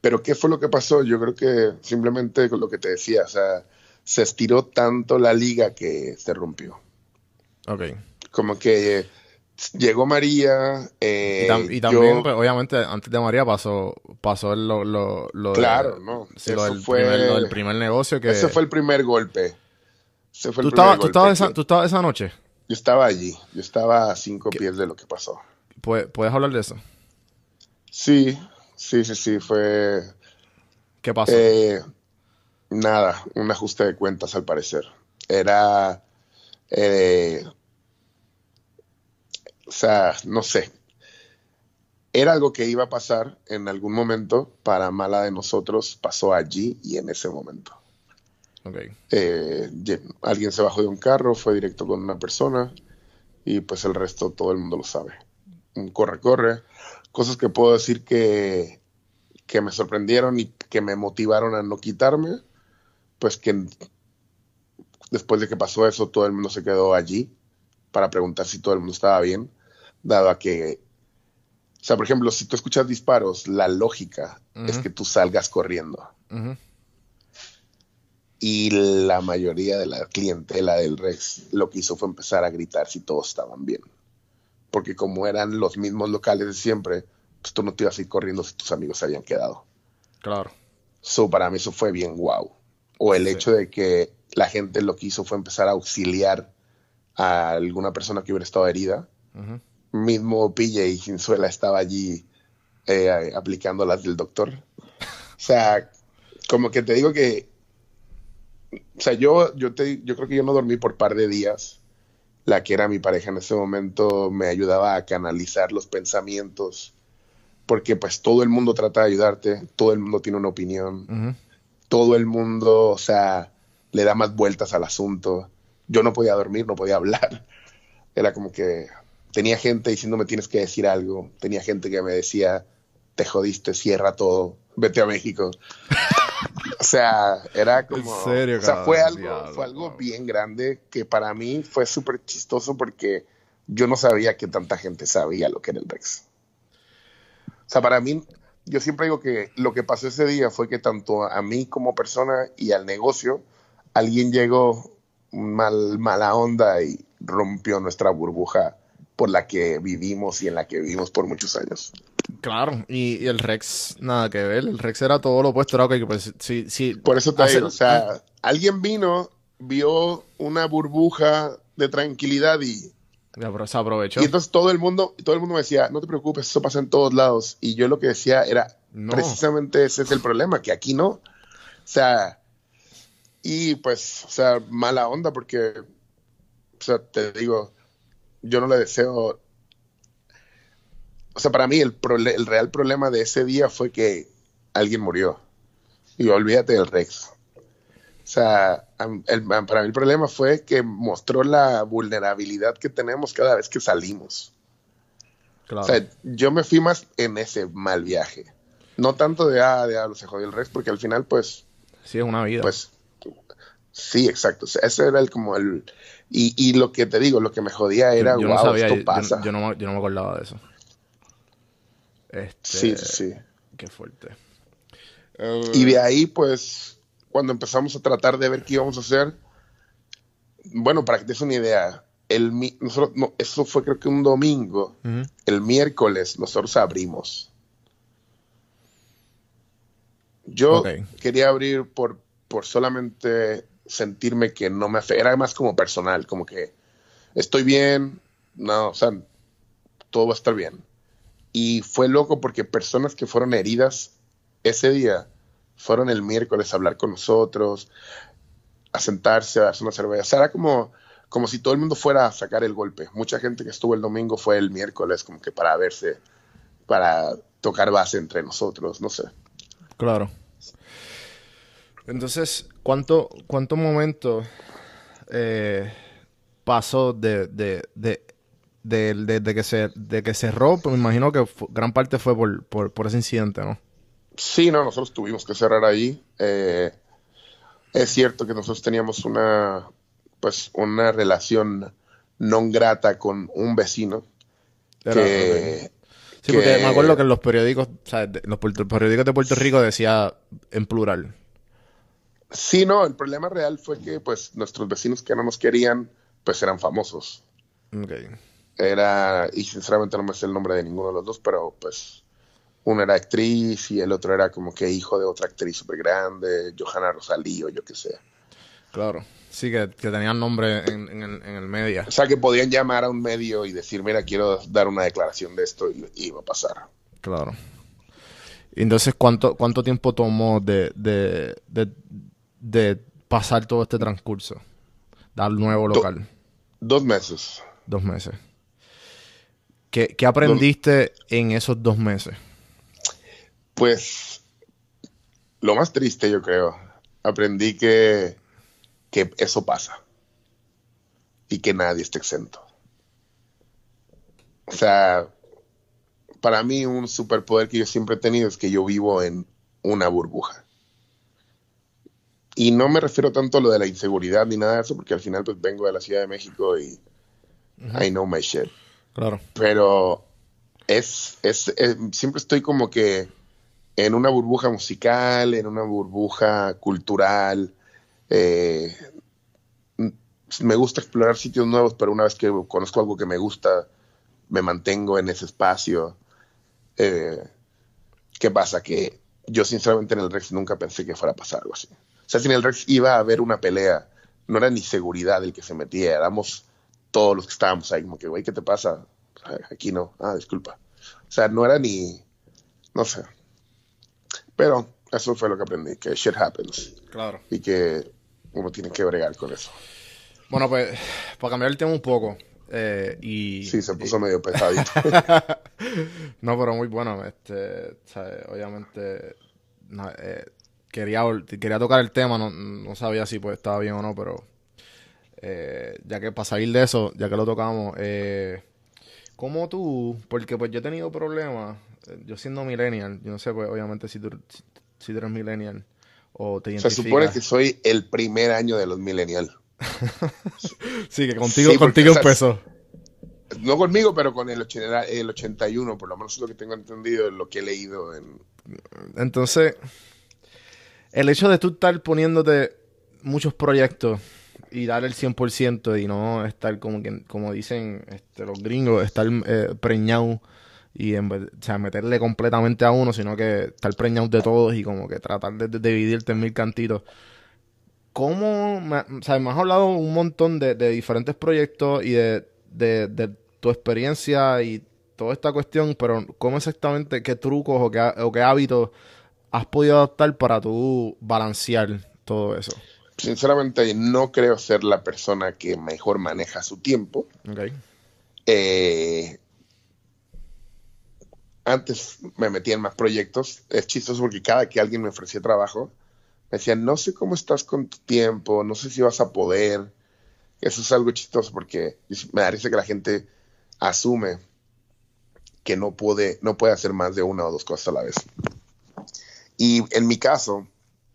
pero ¿qué fue lo que pasó? Yo creo que simplemente lo que te decía, o sea, se estiró tanto la liga que se rompió. Ok. Como que llegó María. Eh, y, también, pues, obviamente, antes de María pasó, pasó lo, lo, lo Claro, no. lo, del fue, primer, el primer negocio que... Ese fue el primer golpe. Ese fue el ¿Tú, estabas, ¿tú, estabas esa, ¿Tú estabas esa noche? Yo estaba allí. Yo estaba a cinco pies de lo que pasó. ¿Puedes, hablar de eso? Sí, sí, sí, sí. Fue... ¿Qué pasó? Eh, nada, un ajuste de cuentas al parecer. Era... Eh, o sea, no sé. Era algo que iba a pasar en algún momento, para mala de nosotros, pasó allí y en ese momento. Okay. Eh, alguien se bajó de un carro, fue directo con una persona y pues el resto todo el mundo lo sabe. Un corre-corre. Cosas que puedo decir que, que me sorprendieron y que me motivaron a no quitarme, pues que después de que pasó eso, todo el mundo se quedó allí para preguntar si todo el mundo estaba bien, dado a que, o sea, por ejemplo, si tú escuchas disparos, la lógica es que tú salgas corriendo. Y la mayoría de la clientela del Rex lo que hizo fue empezar a gritar si todos estaban bien. Porque como eran los mismos locales de siempre, pues tú no te ibas a ir corriendo si tus amigos se habían quedado. Claro. So, para mí eso fue bien guau. O el hecho de que la gente lo que hizo fue empezar a auxiliar a alguna persona que hubiera estado herida. Mismo PJ Sinzuela estaba allí eh, aplicando las del doctor. O sea, como que te digo que. O sea, yo, yo, te, yo creo que yo no dormí por par de días. La que era mi pareja en ese momento me ayudaba a canalizar los pensamientos. Porque, pues, todo el mundo trata de ayudarte. Todo el mundo tiene una opinión. Todo el mundo, o sea, le da más vueltas al asunto. Yo no podía dormir, no podía hablar. Era como que tenía gente diciéndome tienes que decir algo. Tenía gente que me decía, te jodiste, cierra todo, vete a México. o sea, era como... o sea, fue algo, fue algo bien grande que para mí fue súper chistoso porque yo no sabía que tanta gente sabía lo que era el Rex. O sea, para mí, yo siempre digo que lo que pasó ese día fue que tanto a mí como persona y al negocio, alguien llegó mal, mala onda y rompió nuestra burbuja por la que vivimos y en la que vivimos por muchos años. Claro, y, el Rex, nada que ver, el Rex era todo lo opuesto, era que pues, sí, sí. Por eso te digo, o sea, alguien vino, vio una burbuja de tranquilidad y se aprovechó. Y entonces todo el mundo, todo el mundo me decía, no te preocupes, eso pasa en todos lados. Y yo lo que decía era, precisamente ese es el problema, que aquí no. O sea, y pues, o sea, mala onda porque, o sea, te digo, yo no le deseo o sea, para mí el, el real problema de ese día fue que alguien murió. Y olvídate del Rex. O sea, para mí el problema fue que mostró la vulnerabilidad que tenemos cada vez que salimos. Claro. O sea, yo me fui más en ese mal viaje. No tanto de, ah, de, ah, se jodió el Rex, porque al final, pues... Sí, es una vida. Pues, sí, exacto. O sea, ese era el como el... Y, y, lo que te digo, lo que me jodía era, yo, wow, esto pasa. Yo, no, yo no me acordaba de eso. Este, sí, sí. Qué fuerte. y de ahí, pues, cuando empezamos a tratar de ver qué íbamos a hacer, bueno, para que te des una idea, el, nosotros, no, eso fue creo que un domingo, el miércoles nosotros abrimos. Yo quería abrir por, por solamente sentirme que no me afecta, era más como personal, como que estoy bien, no, o sea, todo va a estar bien. Y fue loco porque personas que fueron heridas ese día fueron el miércoles a hablar con nosotros, a sentarse, a darse una cerveza. O sea, era como, como si todo el mundo fuera a sacar el golpe. Mucha gente que estuvo el domingo fue el miércoles como que para verse, para tocar base entre nosotros, no sé. Claro. Entonces, ¿cuánto, cuánto momento eh, pasó de, de, que se de que cerró, pues me imagino que gran parte fue por, ese incidente, ¿no? Sí, no, nosotros tuvimos que cerrar ahí. Eh, es cierto que nosotros teníamos una pues una relación no grata con un vecino que, Sí, porque me acuerdo que en los periódicos, o sea, los periódicos de Puerto Rico decía en plural. Sí, no, el problema real fue que pues nuestros vecinos que no nos querían, pues eran famosos. Okay era, y sinceramente no me sé el nombre de ninguno de los dos, pero pues uno era actriz y el otro era como que hijo de otra actriz súper grande, Johanna Rosalí o yo que sé. Claro, sí, que, tenían nombre en, el, en medio. O sea, que podían llamar a un medio y decir, mira, quiero dar una declaración de esto y, iba a pasar. Claro. Entonces, ¿cuánto, cuánto tiempo tomó de, de, de, pasar todo este transcurso? Dar nuevo local. dos meses. Dos meses. ¿Qué, aprendiste en esos dos meses? Pues lo más triste, yo creo. Aprendí que, que eso pasa y que nadie está exento. O sea, para mí un superpoder que yo siempre he tenido es que yo vivo en una burbuja. Y no me refiero tanto a lo de la inseguridad ni nada de eso, porque al final pues vengo de la Ciudad de México y I know my shit. Claro. Pero es, es, siempre estoy como que en una burbuja musical, en una burbuja cultural. Eh, me gusta explorar sitios nuevos, pero una vez que conozco algo que me gusta, me mantengo en ese espacio. Eh, ¿Qué pasa? Que yo sinceramente en el Rex nunca pensé que fuera a pasar algo así. O sea, si en el Rex iba a haber una pelea, no era ni seguridad el que se metía, éramos todos los que estábamos ahí, como que, güey, ¿qué te pasa? Aquí no, ah, disculpa. O sea, no era ni, no sé. Pero eso fue lo que aprendí, que shit happens. Claro. Y que uno tiene que bregar con eso. Bueno, pues, para cambiar el tema un poco, eh, y, sí, se puso medio pesadito. no, pero muy bueno. Este, obviamente, eh, quería, quería tocar el tema, no, no, sabía si pues estaba bien o no, pero eh, ya que para salir de eso, ya que lo tocamos, eh, ¿cómo tú? Porque pues yo he tenido problemas, yo siendo millennial, yo no sé, pues obviamente si tú, si, eres millennial o te identificas. Se supone que soy el primer año de los millennials. sí, que contigo, contigo empezó. No conmigo, pero con el, el 81, por lo menos es lo que tengo entendido, lo que he leído. En... Entonces, el hecho de tú estar poniéndote muchos proyectos y dar el 100% y no estar como que, como dicen este, los gringos, estar eh, preñado y en o sea, meterle completamente a uno, sino que estar preñado de todos y como que tratar de dividirte en mil cantitos. ¿Cómo, o sea, me has hablado un montón de, diferentes proyectos y de, tu experiencia y toda esta cuestión, pero ¿cómo exactamente, qué trucos o qué, o qué hábitos has podido adaptar para tú balancear todo eso? Sinceramente, no creo ser la persona que mejor maneja su tiempo. Okay. Eh, antes me metía en más proyectos. Es chistoso porque cada que alguien me ofrecía trabajo, me decían, no sé cómo estás con tu tiempo, no sé si vas a poder. Eso es algo chistoso porque me parece que la gente asume que no puede, no puede hacer más de una o dos cosas a la vez. Y en mi caso,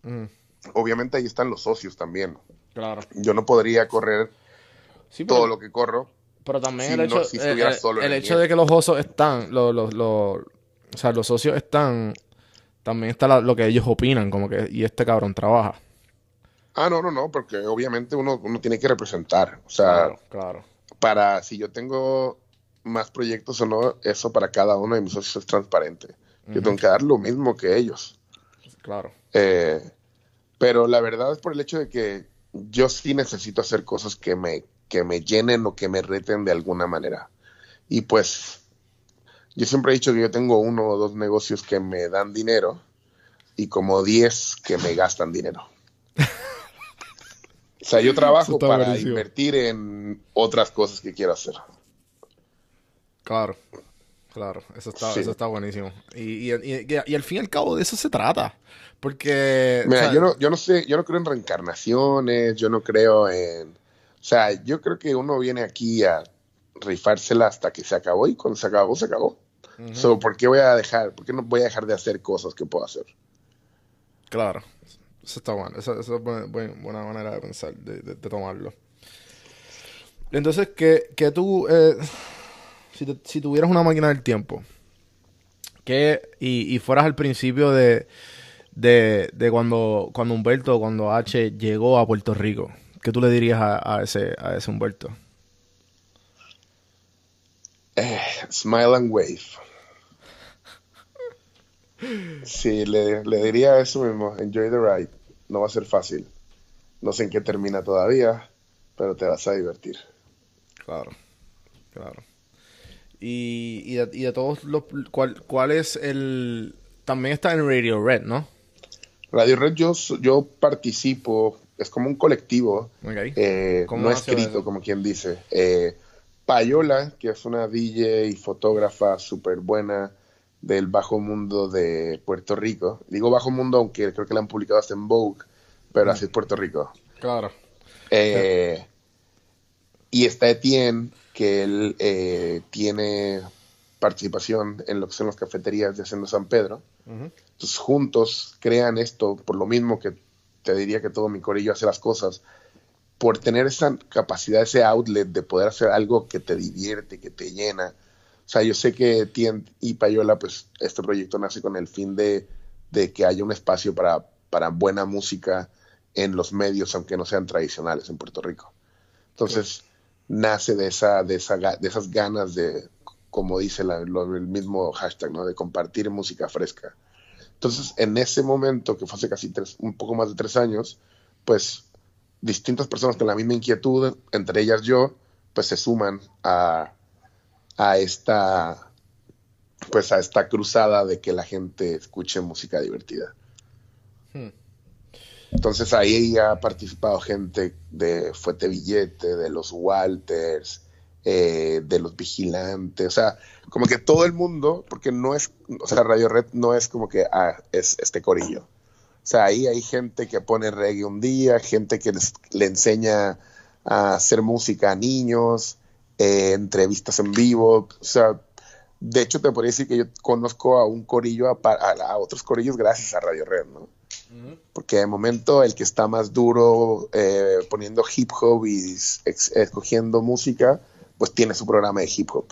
mm. obviamente ahí están los socios también. Claro. Yo no podría correr todo lo que corro. Pero también el hecho, el, hecho de que los osos están, los, los, los, o sea, los socios están también está lo que ellos opinan, como que, y este cabrón trabaja. Ah, no, no, no, porque obviamente uno, uno tiene que representar. O sea, claro, para si yo tengo más proyectos o no, eso para cada uno de mis socios es transparente. Yo tengo que dar lo mismo que ellos. Claro. Eh, pero la verdad es por el hecho de que yo sí necesito hacer cosas que me, que me llenen o que me reten de alguna manera. Y pues yo siempre he dicho que yo tengo uno o dos negocios que me dan dinero y como diez que me gastan dinero. o sea, yo trabajo para invertir en otras cosas que quiero hacer. Claro, claro, eso está, eso está buenísimo. Y, al fin y al cabo de eso se trata. Porque. Mira, yo, no, yo no sé, yo no creo en reencarnaciones, yo no creo en. O sea, yo creo que uno viene aquí a rifársela hasta que se acabó y cuando se acabó, se acabó. ¿por qué voy a dejar? ¿Por qué no voy a dejar de hacer cosas que puedo hacer? Claro. Eso está bueno. Esa, es buena, buena, manera de pensar, de, tomarlo. Entonces, que, que tú, eh, si, tuvieras una máquina del tiempo, que, y, fueras al principio de, de, de, cuando, cuando Humberto, cuando H llegó a Puerto Rico, ¿qué tú le dirías a, ese, a ese Humberto? Eh, smile and wave. Sí, le, diría eso mismo. Enjoy the ride. No va a ser fácil. No sé en qué termina todavía, pero te vas a divertir. Claro, claro. Y, y, de, todos los... ¿cuál, ¿Cuál es el...? También está en Radio Red, ¿no? Radio Red yo, yo participo, es como un colectivo, eh, no escrito, como quien dice. Eh, Payola, que es una DJ y fotógrafa súper buena, del bajo mundo de Puerto Rico. Digo bajo mundo, aunque creo que la han publicado hasta en Vogue, pero así es Puerto Rico. Claro. Eh, y está Etienne, que él eh, tiene participación en lo que son las cafeterías de Hacienda San Pedro. Entonces juntos crean esto, por lo mismo que te diría que todo mi corillo hace las cosas, por tener esa capacidad, ese outlet de poder hacer algo que te divierte, que te llena. O sea, yo sé que Tient y Payola, pues este proyecto nace con el fin de, que haya un espacio para, para buena música en los medios, aunque no sean tradicionales en Puerto Rico. Entonces, nace de, esa, de, esa, de esas ganas de, como dice el mismo hashtag, ¿no? de compartir música fresca. Entonces, en ese momento, que fue hace casi tres, un poco más de tres años, pues distintas personas con la misma inquietud, entre ellas yo, pues se suman a, a esta pues a esta cruzada de que la gente escuche música divertida. Entonces ahí ha participado gente de Fuete Billete, de los Walters, eh, de los Vigilantes, o sea, como que todo el mundo, porque no es, o sea, Radio Red no es como que ah, es este corillo. O sea, ahí hay gente que pone reggae un día, gente que le enseña a hacer música a niños, eh, entrevistas en vivo, o sea, de hecho te podría decir que yo conozco a un corillo, a, a otros corillos gracias a Radio Red, ¿no? Porque de momento el que está más duro eh, poniendo hip hop y escogiendo música, pues tiene su programa de hip hop.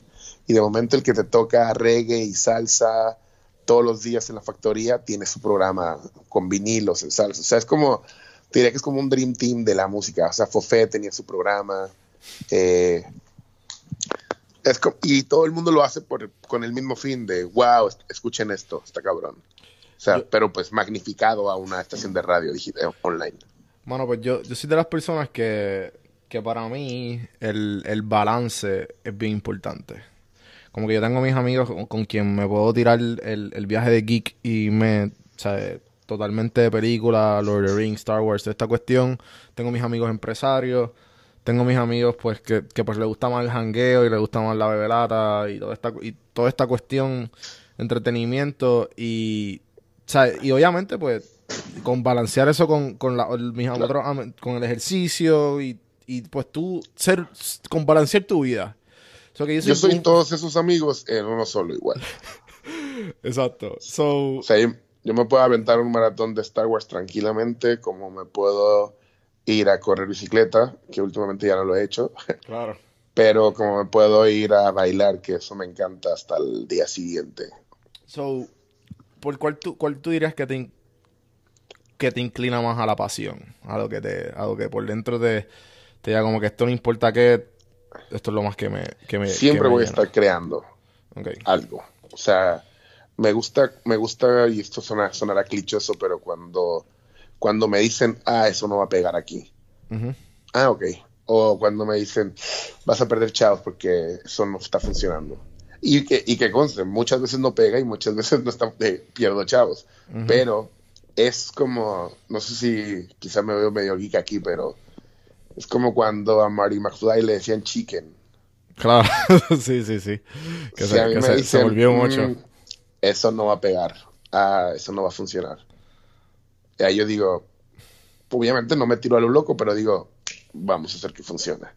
Y de momento el que te toca reggae y salsa todos los días en la factoría, tiene su programa con vinilos en salsa. O sea, es como, te diría que es como un dream team de la música. O sea, Fofé tenía su programa. Eh, y todo el mundo lo hace con el mismo fin de, wow, escuchen esto, está cabrón. O sea, pero pues magnificado a una estación de radio digital, online. Bueno, pues yo, yo soy de las personas que, que para mí el, el balance es bien importante. Como que yo tengo mis amigos con, quien me puedo tirar el, el, viaje de geek y me, o sea, totalmente de película, Lord of the Rings, Star Wars, esta cuestión. Tengo mis amigos empresarios, tengo mis amigos pues que, que pues le gusta más el jangueo y le gusta más la bebelata y toda esta, y toda esta cuestión, entretenimiento y y obviamente, pues, con balancear eso con, con, la, el, con el ejercicio y, y, pues tú ser, con balancear tu vida. yo, soy, todos esos amigos en uno solo igual. Exacto. So, o sea, yo, me puedo aventar un maratón de Star Wars tranquilamente, como me puedo ir a correr bicicleta, que últimamente ya no lo he hecho. Claro. Pero como me puedo ir a bailar, que eso me encanta hasta el día siguiente. So, ¿por cuál tú, cuál tú dirías que te, que te inclina más a la pasión? A lo que te, a lo que por dentro te, te diga como que esto no importa qué, esto es lo más que me... Que me Siempre voy a estar creando algo. O sea, me gusta, me gusta, y esto suena, sonará clichoso, pero cuando, cuando me dicen, ah, eso no va a pegar aquí. Ah, ok. O cuando me dicen, vas a perder chavos porque eso no está funcionando y que, y que conste, muchas veces no pega y muchas veces no está, eh, pierdo chavos. Pero es como, no sé si quizá me veo medio geek aquí, pero es como cuando a Marty McFly le decían chicken. Claro, sí, sí, sí. Que, se, volvió mucho. Mm, eso no va a pegar. Ah, eso no va a funcionar. Y ahí yo digo, obviamente no me tiro a lo loco, pero digo, vamos a hacer que funcione.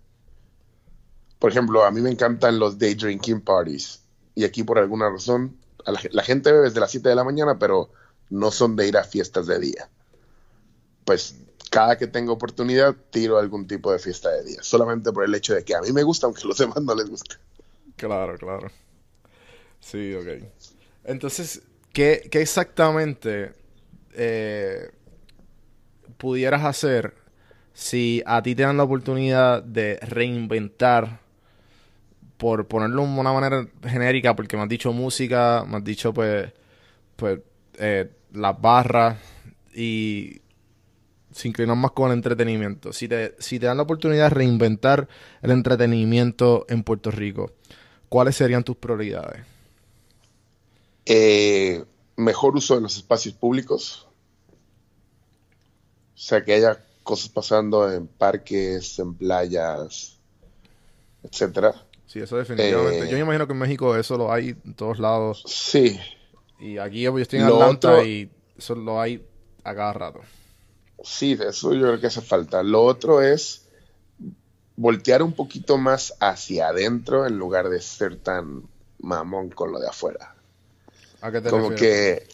Por ejemplo, a mí me encantan los day drinking parties. Y aquí por alguna razón, la, gente bebe desde las 7 de la mañana, pero no son de ir a fiestas de día. Pues cada que tengo oportunidad tiro algún tipo de fiesta de día. Solamente por el hecho de que a mí me gusta, aunque a los demás no les guste. Claro, claro. Sí, ok. Entonces, ¿qué, exactamente eh, pudieras hacer si a ti te dan la oportunidad de reinventar por ponerlo de una manera genérica, porque me has dicho música, me has dicho pues, pues eh, las barras y se inclinan más con el entretenimiento. Si te, si te dan la oportunidad de reinventar el entretenimiento en Puerto Rico, ¿cuáles serían tus prioridades? Eh, mejor uso de los espacios públicos. O sea, que haya cosas pasando en parques, en playas, etcétera. Sí, eso definitivamente. yo me eh, imagino que en México eso lo hay en todos lados. Sí. Y aquí yo estoy en Atlanta y eso lo hay a cada rato. Sí, de eso yo creo que hace falta. Lo otro es voltear un poquito más hacia adentro en lugar de ser tan mamón con lo de afuera. ¿A qué te Como que,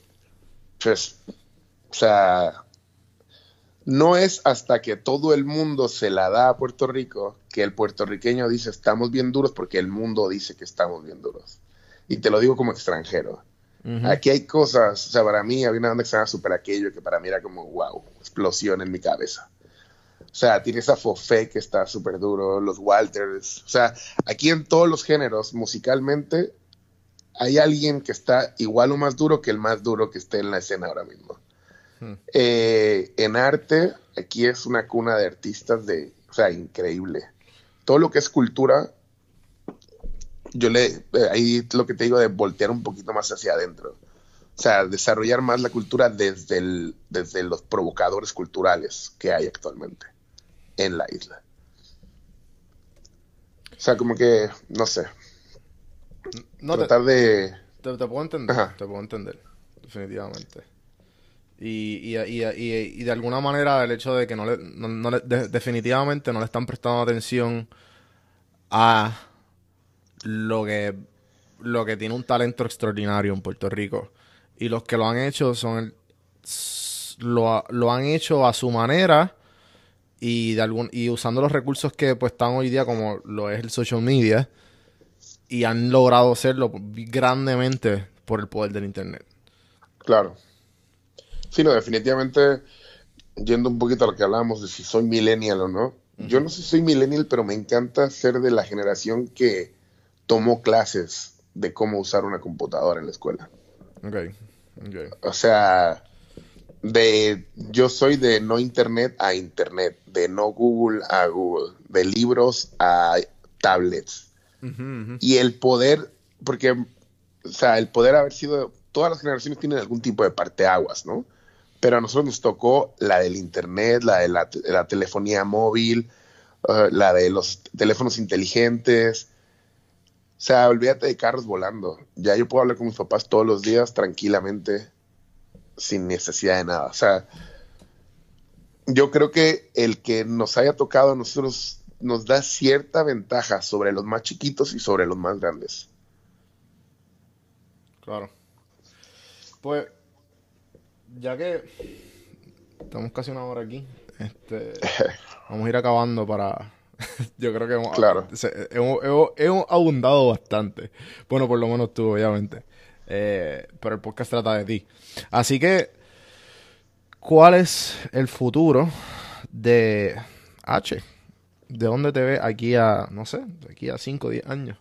pues, o sea, no es hasta que todo el mundo se la da a Puerto Rico que el puertorriqueño dice estamos bien duros porque el mundo dice que estamos bien duros. Y te lo digo como extranjero. Aquí hay cosas, o sea, para mí había una banda que se llama Super Aquello que para mí era como, wow, explosión en mi cabeza. O sea, tiene esa Fofé que está súper duro, los Walters. O sea, aquí en todos los géneros, musicalmente, hay alguien que está igual o más duro que el más duro que esté en la escena ahora mismo. Eh, en arte, aquí es una cuna de artistas de, o sea, increíble. Todo lo que es cultura, yo le, eh, ahí lo que te digo de voltear un poquito más hacia adentro. O sea, desarrollar más la cultura desde, el, desde los provocadores culturales que hay actualmente en la isla. O sea, como que, no sé. No Tratar de... Te, puedo entender, te puedo entender, definitivamente. Y, y, y, y, de alguna manera el hecho de que no le, no, definitivamente no le están prestando atención a lo que, lo que tiene un talento extraordinario en Puerto Rico. Y los que lo han hecho son lo, lo, han hecho a su manera y de algún y usando los recursos que pues están hoy día como lo es el social media y han logrado hacerlo grandemente por el poder del internet. Claro. Sí, no, definitivamente yendo un poquito a lo que hablábamos de si soy millennial o no. Yo no sé si soy millennial, pero me encanta ser de la generación que tomó clases de cómo usar una computadora en la escuela. Ok. okay. O sea, de yo soy de no internet a internet, de no Google a Google, de libros a tablets. Y el poder, porque, o sea, el poder haber sido, todas las generaciones tienen algún tipo de parteaguas, ¿no? Pero a nosotros nos tocó la del internet, la de la, telefonía móvil, uh, la de los teléfonos inteligentes, o sea, olvídate de carros volando. Ya yo puedo hablar con mis papás todos los días tranquilamente, sin necesidad de nada. O sea, yo creo que el que nos haya tocado a nosotros nos da cierta ventaja sobre los más chiquitos y sobre los más grandes. Claro. Pues, ya que estamos casi una hora aquí, este, vamos a ir acabando para Yo creo que hemos, claro. hemos, abundado bastante. Bueno, por lo menos tú, obviamente. Eh, pero el podcast trata de ti. Así que, ¿cuál es el futuro de H? ¿De dónde te ves aquí a, no sé, aquí a 5 o 10 años?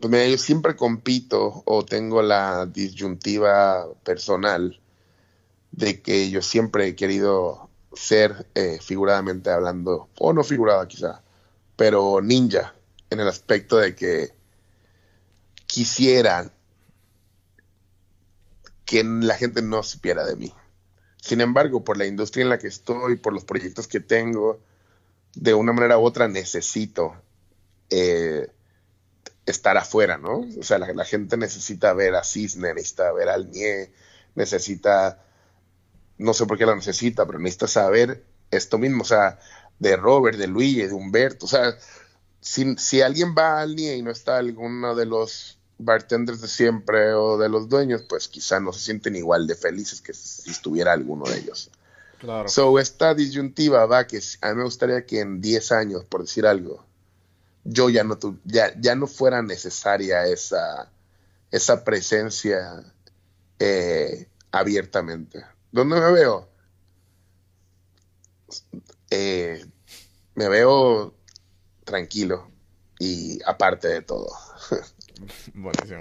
Pues mira, yo siempre compito o tengo la disyuntiva personal de que yo siempre he querido ser eh, figuradamente hablando, o no figurada quizá, pero ninja, en el aspecto de que quisiera que la gente no supiera de mí. Sin embargo, por la industria en la que estoy, por los proyectos que tengo, de una manera u otra necesito eh, estar afuera, ¿no? O sea, la, gente necesita ver a Cisne, necesita ver al Nie, necesita no sé por qué la necesita, pero necesita saber esto mismo, o sea, de Robert, de Luis, de Humberto, o sea, si, si alguien va al NIE y no está alguno de los bartenders de siempre o de los dueños, pues quizá no se sienten igual de felices que si estuviera alguno de ellos. Claro. So, esta disyuntiva va que a mí me gustaría que en 10 años, por decir algo, yo ya no, ya, ya no fuera necesaria esa, esa presencia eh, abiertamente. ¿Dónde me veo? Eh, me veo tranquilo y aparte de todo. Buenísimo.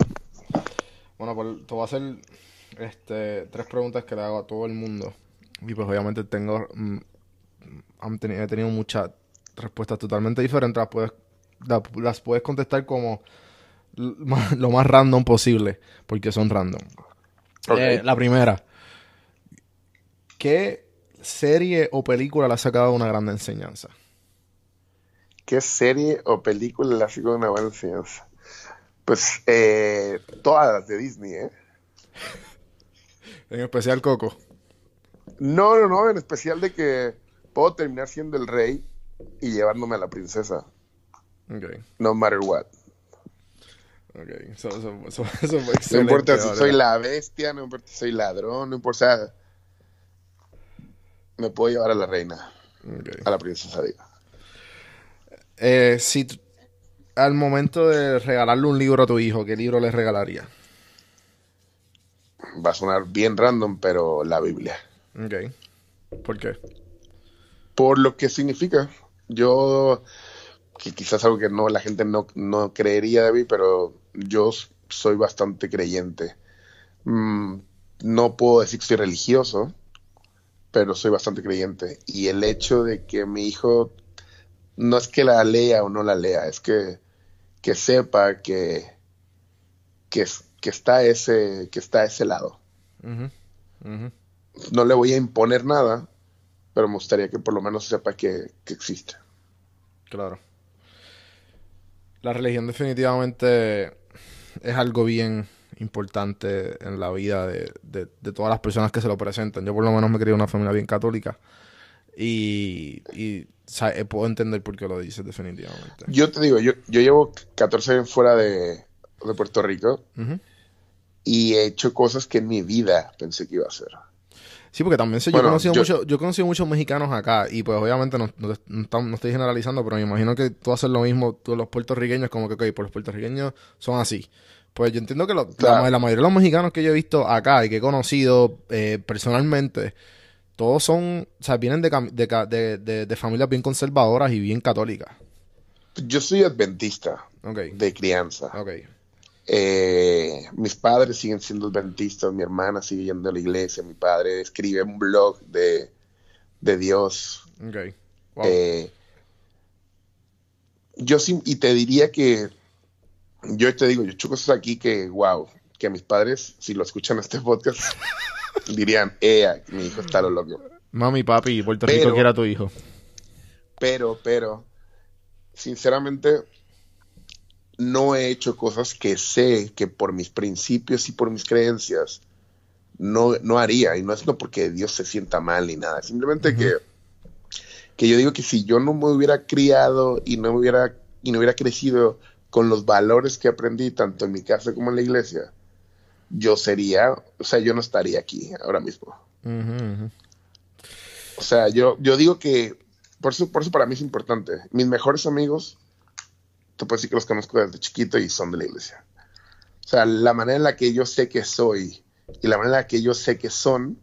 Bueno, pues te voy a hacer este, tres preguntas que le hago a todo el mundo. Y pues obviamente tengo... Mm, he tenido muchas respuestas totalmente diferentes. Las puedes, las, puedes contestar como lo más random posible, porque son random. Eh, la primera, ¿Qué serie o película le ha sacado una gran enseñanza? ¿Qué serie o película le ha sacado una buena enseñanza? Pues eh, todas las de Disney, ¿eh? en especial Coco. No, no, no, en especial de que puedo terminar siendo el rey y llevándome a la princesa. Okay. No matter what. Ok, eso, eso, No importa si soy la bestia, no importa si soy ladrón, no importa. Me puedo llevar a la reina. A la princesa Diva. Eh, si al momento de regalarle un libro a tu hijo, ¿qué libro le regalaría? Va a sonar bien random, pero la Biblia. Ok. ¿Por qué? Por lo que significa. Yo, que quizás algo que no la gente no, no creería de mí, pero yo soy bastante creyente. Mm, no puedo decir que soy religioso, pero soy bastante creyente. Y el hecho de que mi hijo no es que la lea o no la lea, es que, que sepa que, que, que, está ese, que está a ese lado. No le voy a imponer nada, pero me gustaría que por lo menos sepa que, que existe. Claro. La religión definitivamente es algo bien importante en la vida de, todas las personas que se lo presentan. Yo por lo menos me crié en una familia bien católica y, y eh, puedo entender por qué lo dices definitivamente. Yo te digo, yo, yo llevo 14 años fuera de, Puerto Rico y he hecho cosas que en mi vida pensé que iba a hacer. Sí, porque también sé, yo, he conocido mucho, yo he conocido muchos mexicanos acá y pues obviamente no, no, estoy generalizando, pero me imagino que tú haces lo mismo, tú los puertorriqueños, como que, ok, pues los puertorriqueños son así. Pues yo entiendo que la, mayoría de los mexicanos que yo he visto acá y que he conocido eh, personalmente, todos son, o sea, vienen de, familias bien conservadoras y bien católicas. Yo soy adventista de crianza. Eh, mis padres siguen siendo adventistas, mi hermana sigue yendo a la iglesia, mi padre escribe un blog de, Dios. Eh, yo sí, y te diría que yo te digo, yo he cosas aquí que, wow, que a mis padres, si lo escuchan este podcast, dirían, eh, mi hijo está lo loco. Mami, papi, Puerto Rico quiera tu hijo. Pero, pero, sinceramente, no he hecho cosas que sé que por mis principios y por mis creencias no, no haría. Y no es no porque Dios se sienta mal ni nada. Simplemente que, que yo digo que si yo no me hubiera criado y no hubiera, y no hubiera crecido con los valores que aprendí tanto en mi casa como en la iglesia, yo sería, o sea, yo no estaría aquí ahora mismo. O sea, yo, yo digo que, por eso, por eso para mí es importante. Mis mejores amigos, te puedo decir que los conozco desde chiquito y son de la iglesia. O sea, la manera en la que yo sé que soy y la manera en la que yo sé que son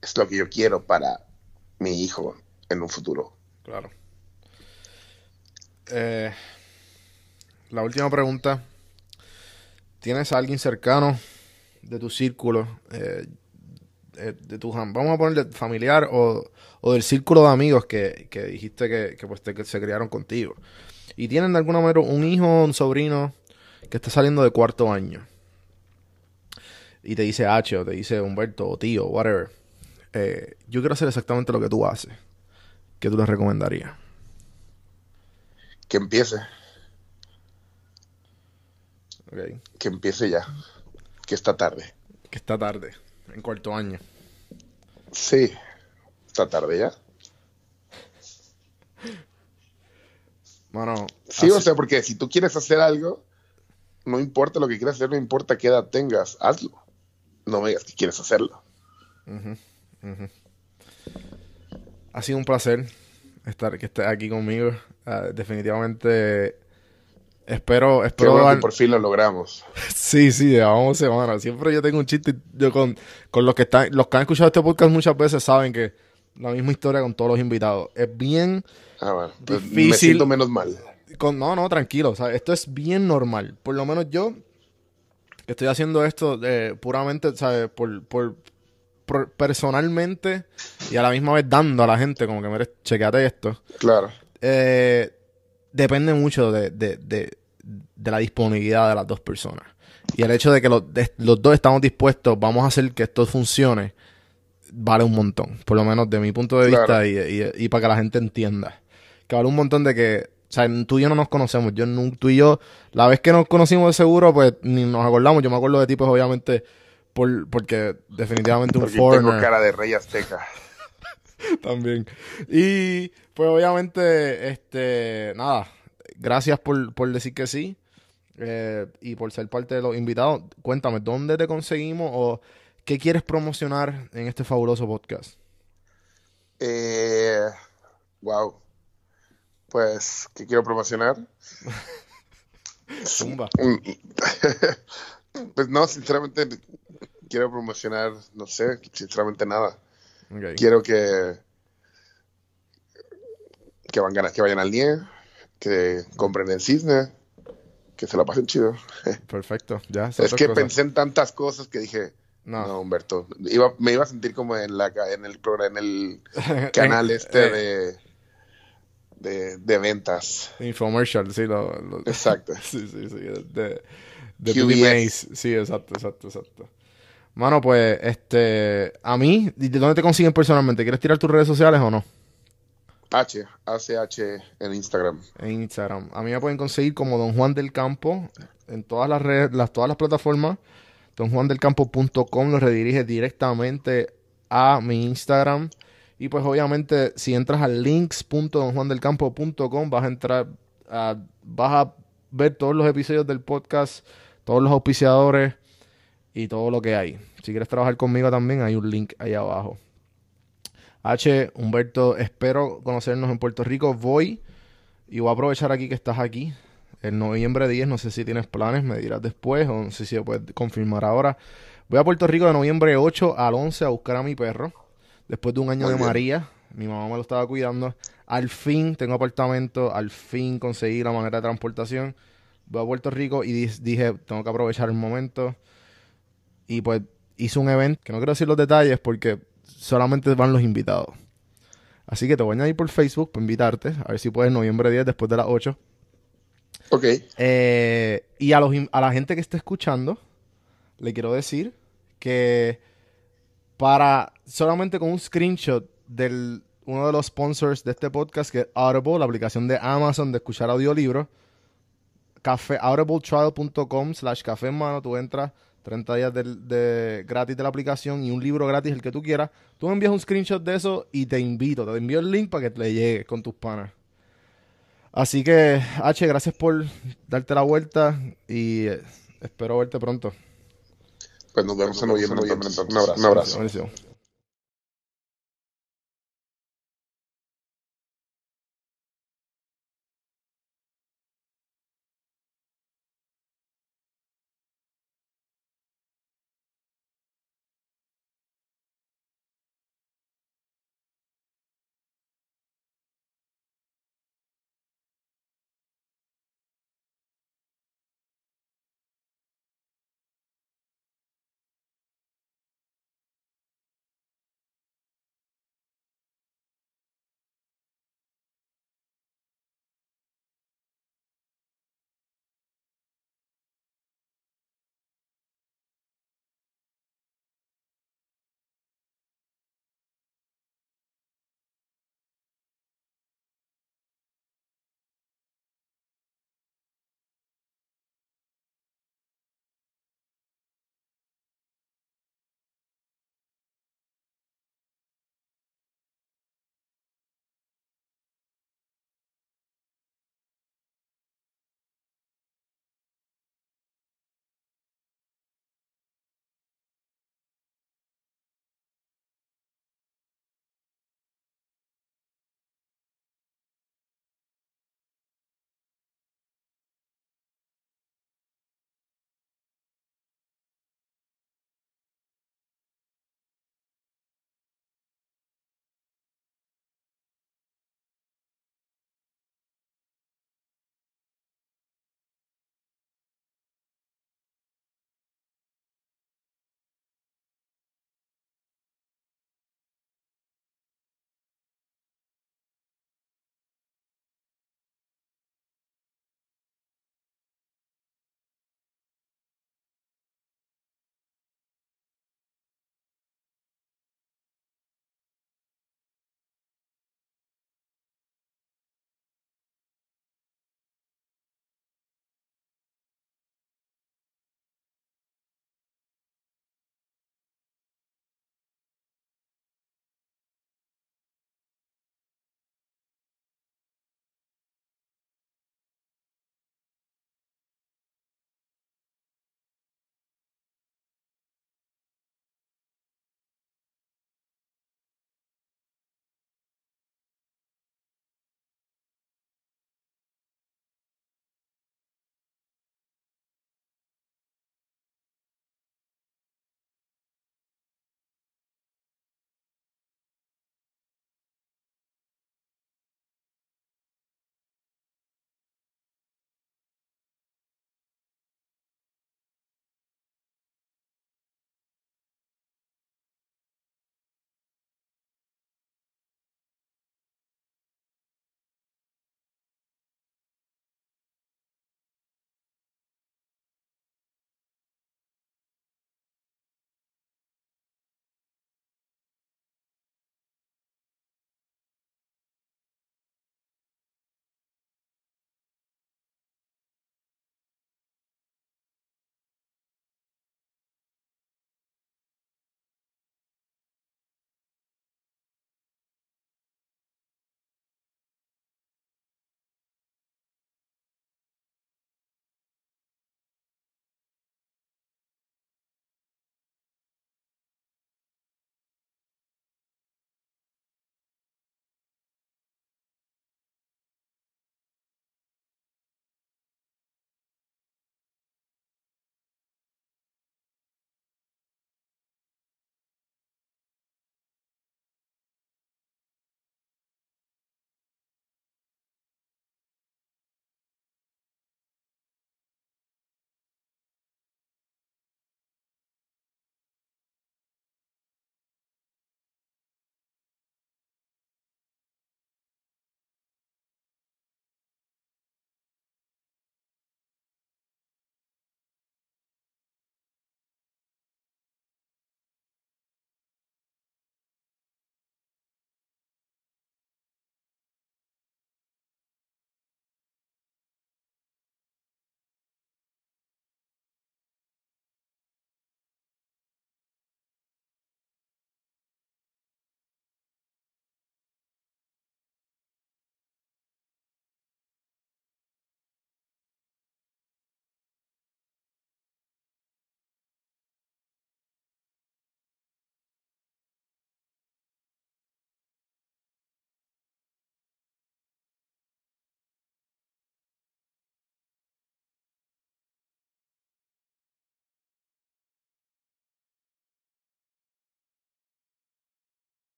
es lo que yo quiero para mi hijo en un futuro. Claro. Eh, la última pregunta. ¿Tienes a alguien cercano de tu círculo, eh, de, tu, vamos a ponerle familiar o, del círculo de amigos que, dijiste que, pues se criaron contigo? Y tienen de alguna manera un hijo, un sobrino que está saliendo de cuarto año. Y te dice H o te dice Humberto o tío, whatever. Eh, yo quiero hacer exactamente lo que tú haces. ¿Qué tú les recomendarías? Que empiece. Que empiece ya. Que está tarde. Que está tarde. En cuarto año. Sí. Está tarde ya. Bueno. Sí, o sea, porque si tú quieres hacer algo, no importa lo que quieras hacer, no importa qué edad tengas, hazlo. No me digas que quieres hacerlo. Ha sido un placer estar que estés aquí conmigo. Ah, definitivamente Espero, espero. que por fin lo logramos. Sí, sí, llevamos semana. Siempre yo tengo un chiste yo con, con los que están, los que han escuchado este podcast muchas veces saben que la misma historia con todos los invitados. Es bien ah, bueno. Pues difícil. Me siento menos mal. Con, no, no, tranquilo. O sea, esto es bien normal. Por lo menos yo estoy haciendo esto eh, puramente, ¿sabes? Por, por, personalmente y a la misma vez dando a la gente como que, mire, chequeate esto. Claro. Eh, depende mucho de, de, de, la disponibilidad de las dos personas. Y el hecho de que los, los dos estamos dispuestos, vamos a hacer que esto funcione, vale un montón. Por lo menos de mi punto de vista y, y, para que la gente entienda. Que vale un montón de que, o sea, tú y yo no nos conocemos. Yo, tú y yo, la vez que nos conocimos de seguro, pues ni nos acordamos. Yo me acuerdo de ti, pues obviamente, por, porque definitivamente un porque Tengo cara de rey azteca. También. Y pues obviamente, este, nada, gracias por, decir que sí. Eh, y por ser parte de los invitados, cuéntame, ¿dónde te conseguimos o qué quieres promocionar en este fabuloso podcast? Eh, wow. Pues, ¿qué quiero promocionar? Zumba. pues no, sinceramente, quiero promocionar, no sé, sinceramente nada. Quiero que que, van, que vayan al NIE, que compren el Cisne, que se la pasen chido. Perfecto, ya. Es que pensé en tantas cosas que dije, no, Humberto, me iba a sentir como en la en el programa, en el canal este eh. de, de, ventas. Infomercial, sí, lo, exacto. sí, sí, sí, de, de Sí, exacto, exacto, exacto. Mano, pues, este, a mí, ¿de dónde te consiguen personalmente? ¿Quieres tirar tus redes sociales o no? H, ACH en Instagram. En Instagram. A mí me pueden conseguir como Don Juan del Campo en todas las redes, las, todas las plataformas. DonJuanDelCampo.com lo redirige directamente a mi Instagram. Y pues obviamente si entras a links.donjuandelcampo.com vas a entrar, a, vas a ver todos los episodios del podcast, todos los auspiciadores y todo lo que hay. Si quieres trabajar conmigo también hay un link ahí abajo. H, Humberto, espero conocernos en Puerto Rico. Voy y voy a aprovechar aquí que estás aquí. El noviembre 10, no sé si tienes planes, me dirás después o no sé si puedes confirmar ahora. Voy a Puerto Rico de noviembre 8 al 11 a buscar a mi perro. Después de un año de María, mi mamá me lo estaba cuidando. Al fin tengo apartamento, al fin conseguí la manera de transportación. Voy a Puerto Rico y dije, tengo que aprovechar el momento. Y pues hice un evento, que no quiero decir los detalles porque solamente van los invitados. Así que te voy a añadir por Facebook para invitarte. A ver si puedes noviembre 10 después de las 8. Ok. Eh, y a, los, a la gente que esté escuchando, le quiero decir que para solamente con un screenshot del uno de los sponsors de este podcast, que es Audible, la aplicación de Amazon de escuchar audiolibros, café, audibletrial.com slash café en mano, tú entras, 30 días de, gratis de la aplicación y un libro gratis, el que tú quieras. Tú me envías un screenshot de eso y te invito, te envío el link para que te llegue con tus panas. Así que, H, gracias por darte la vuelta y eh, espero verte pronto. Pues nos vemos en noviembre. Un abrazo. Un abrazo.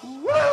¡Wow!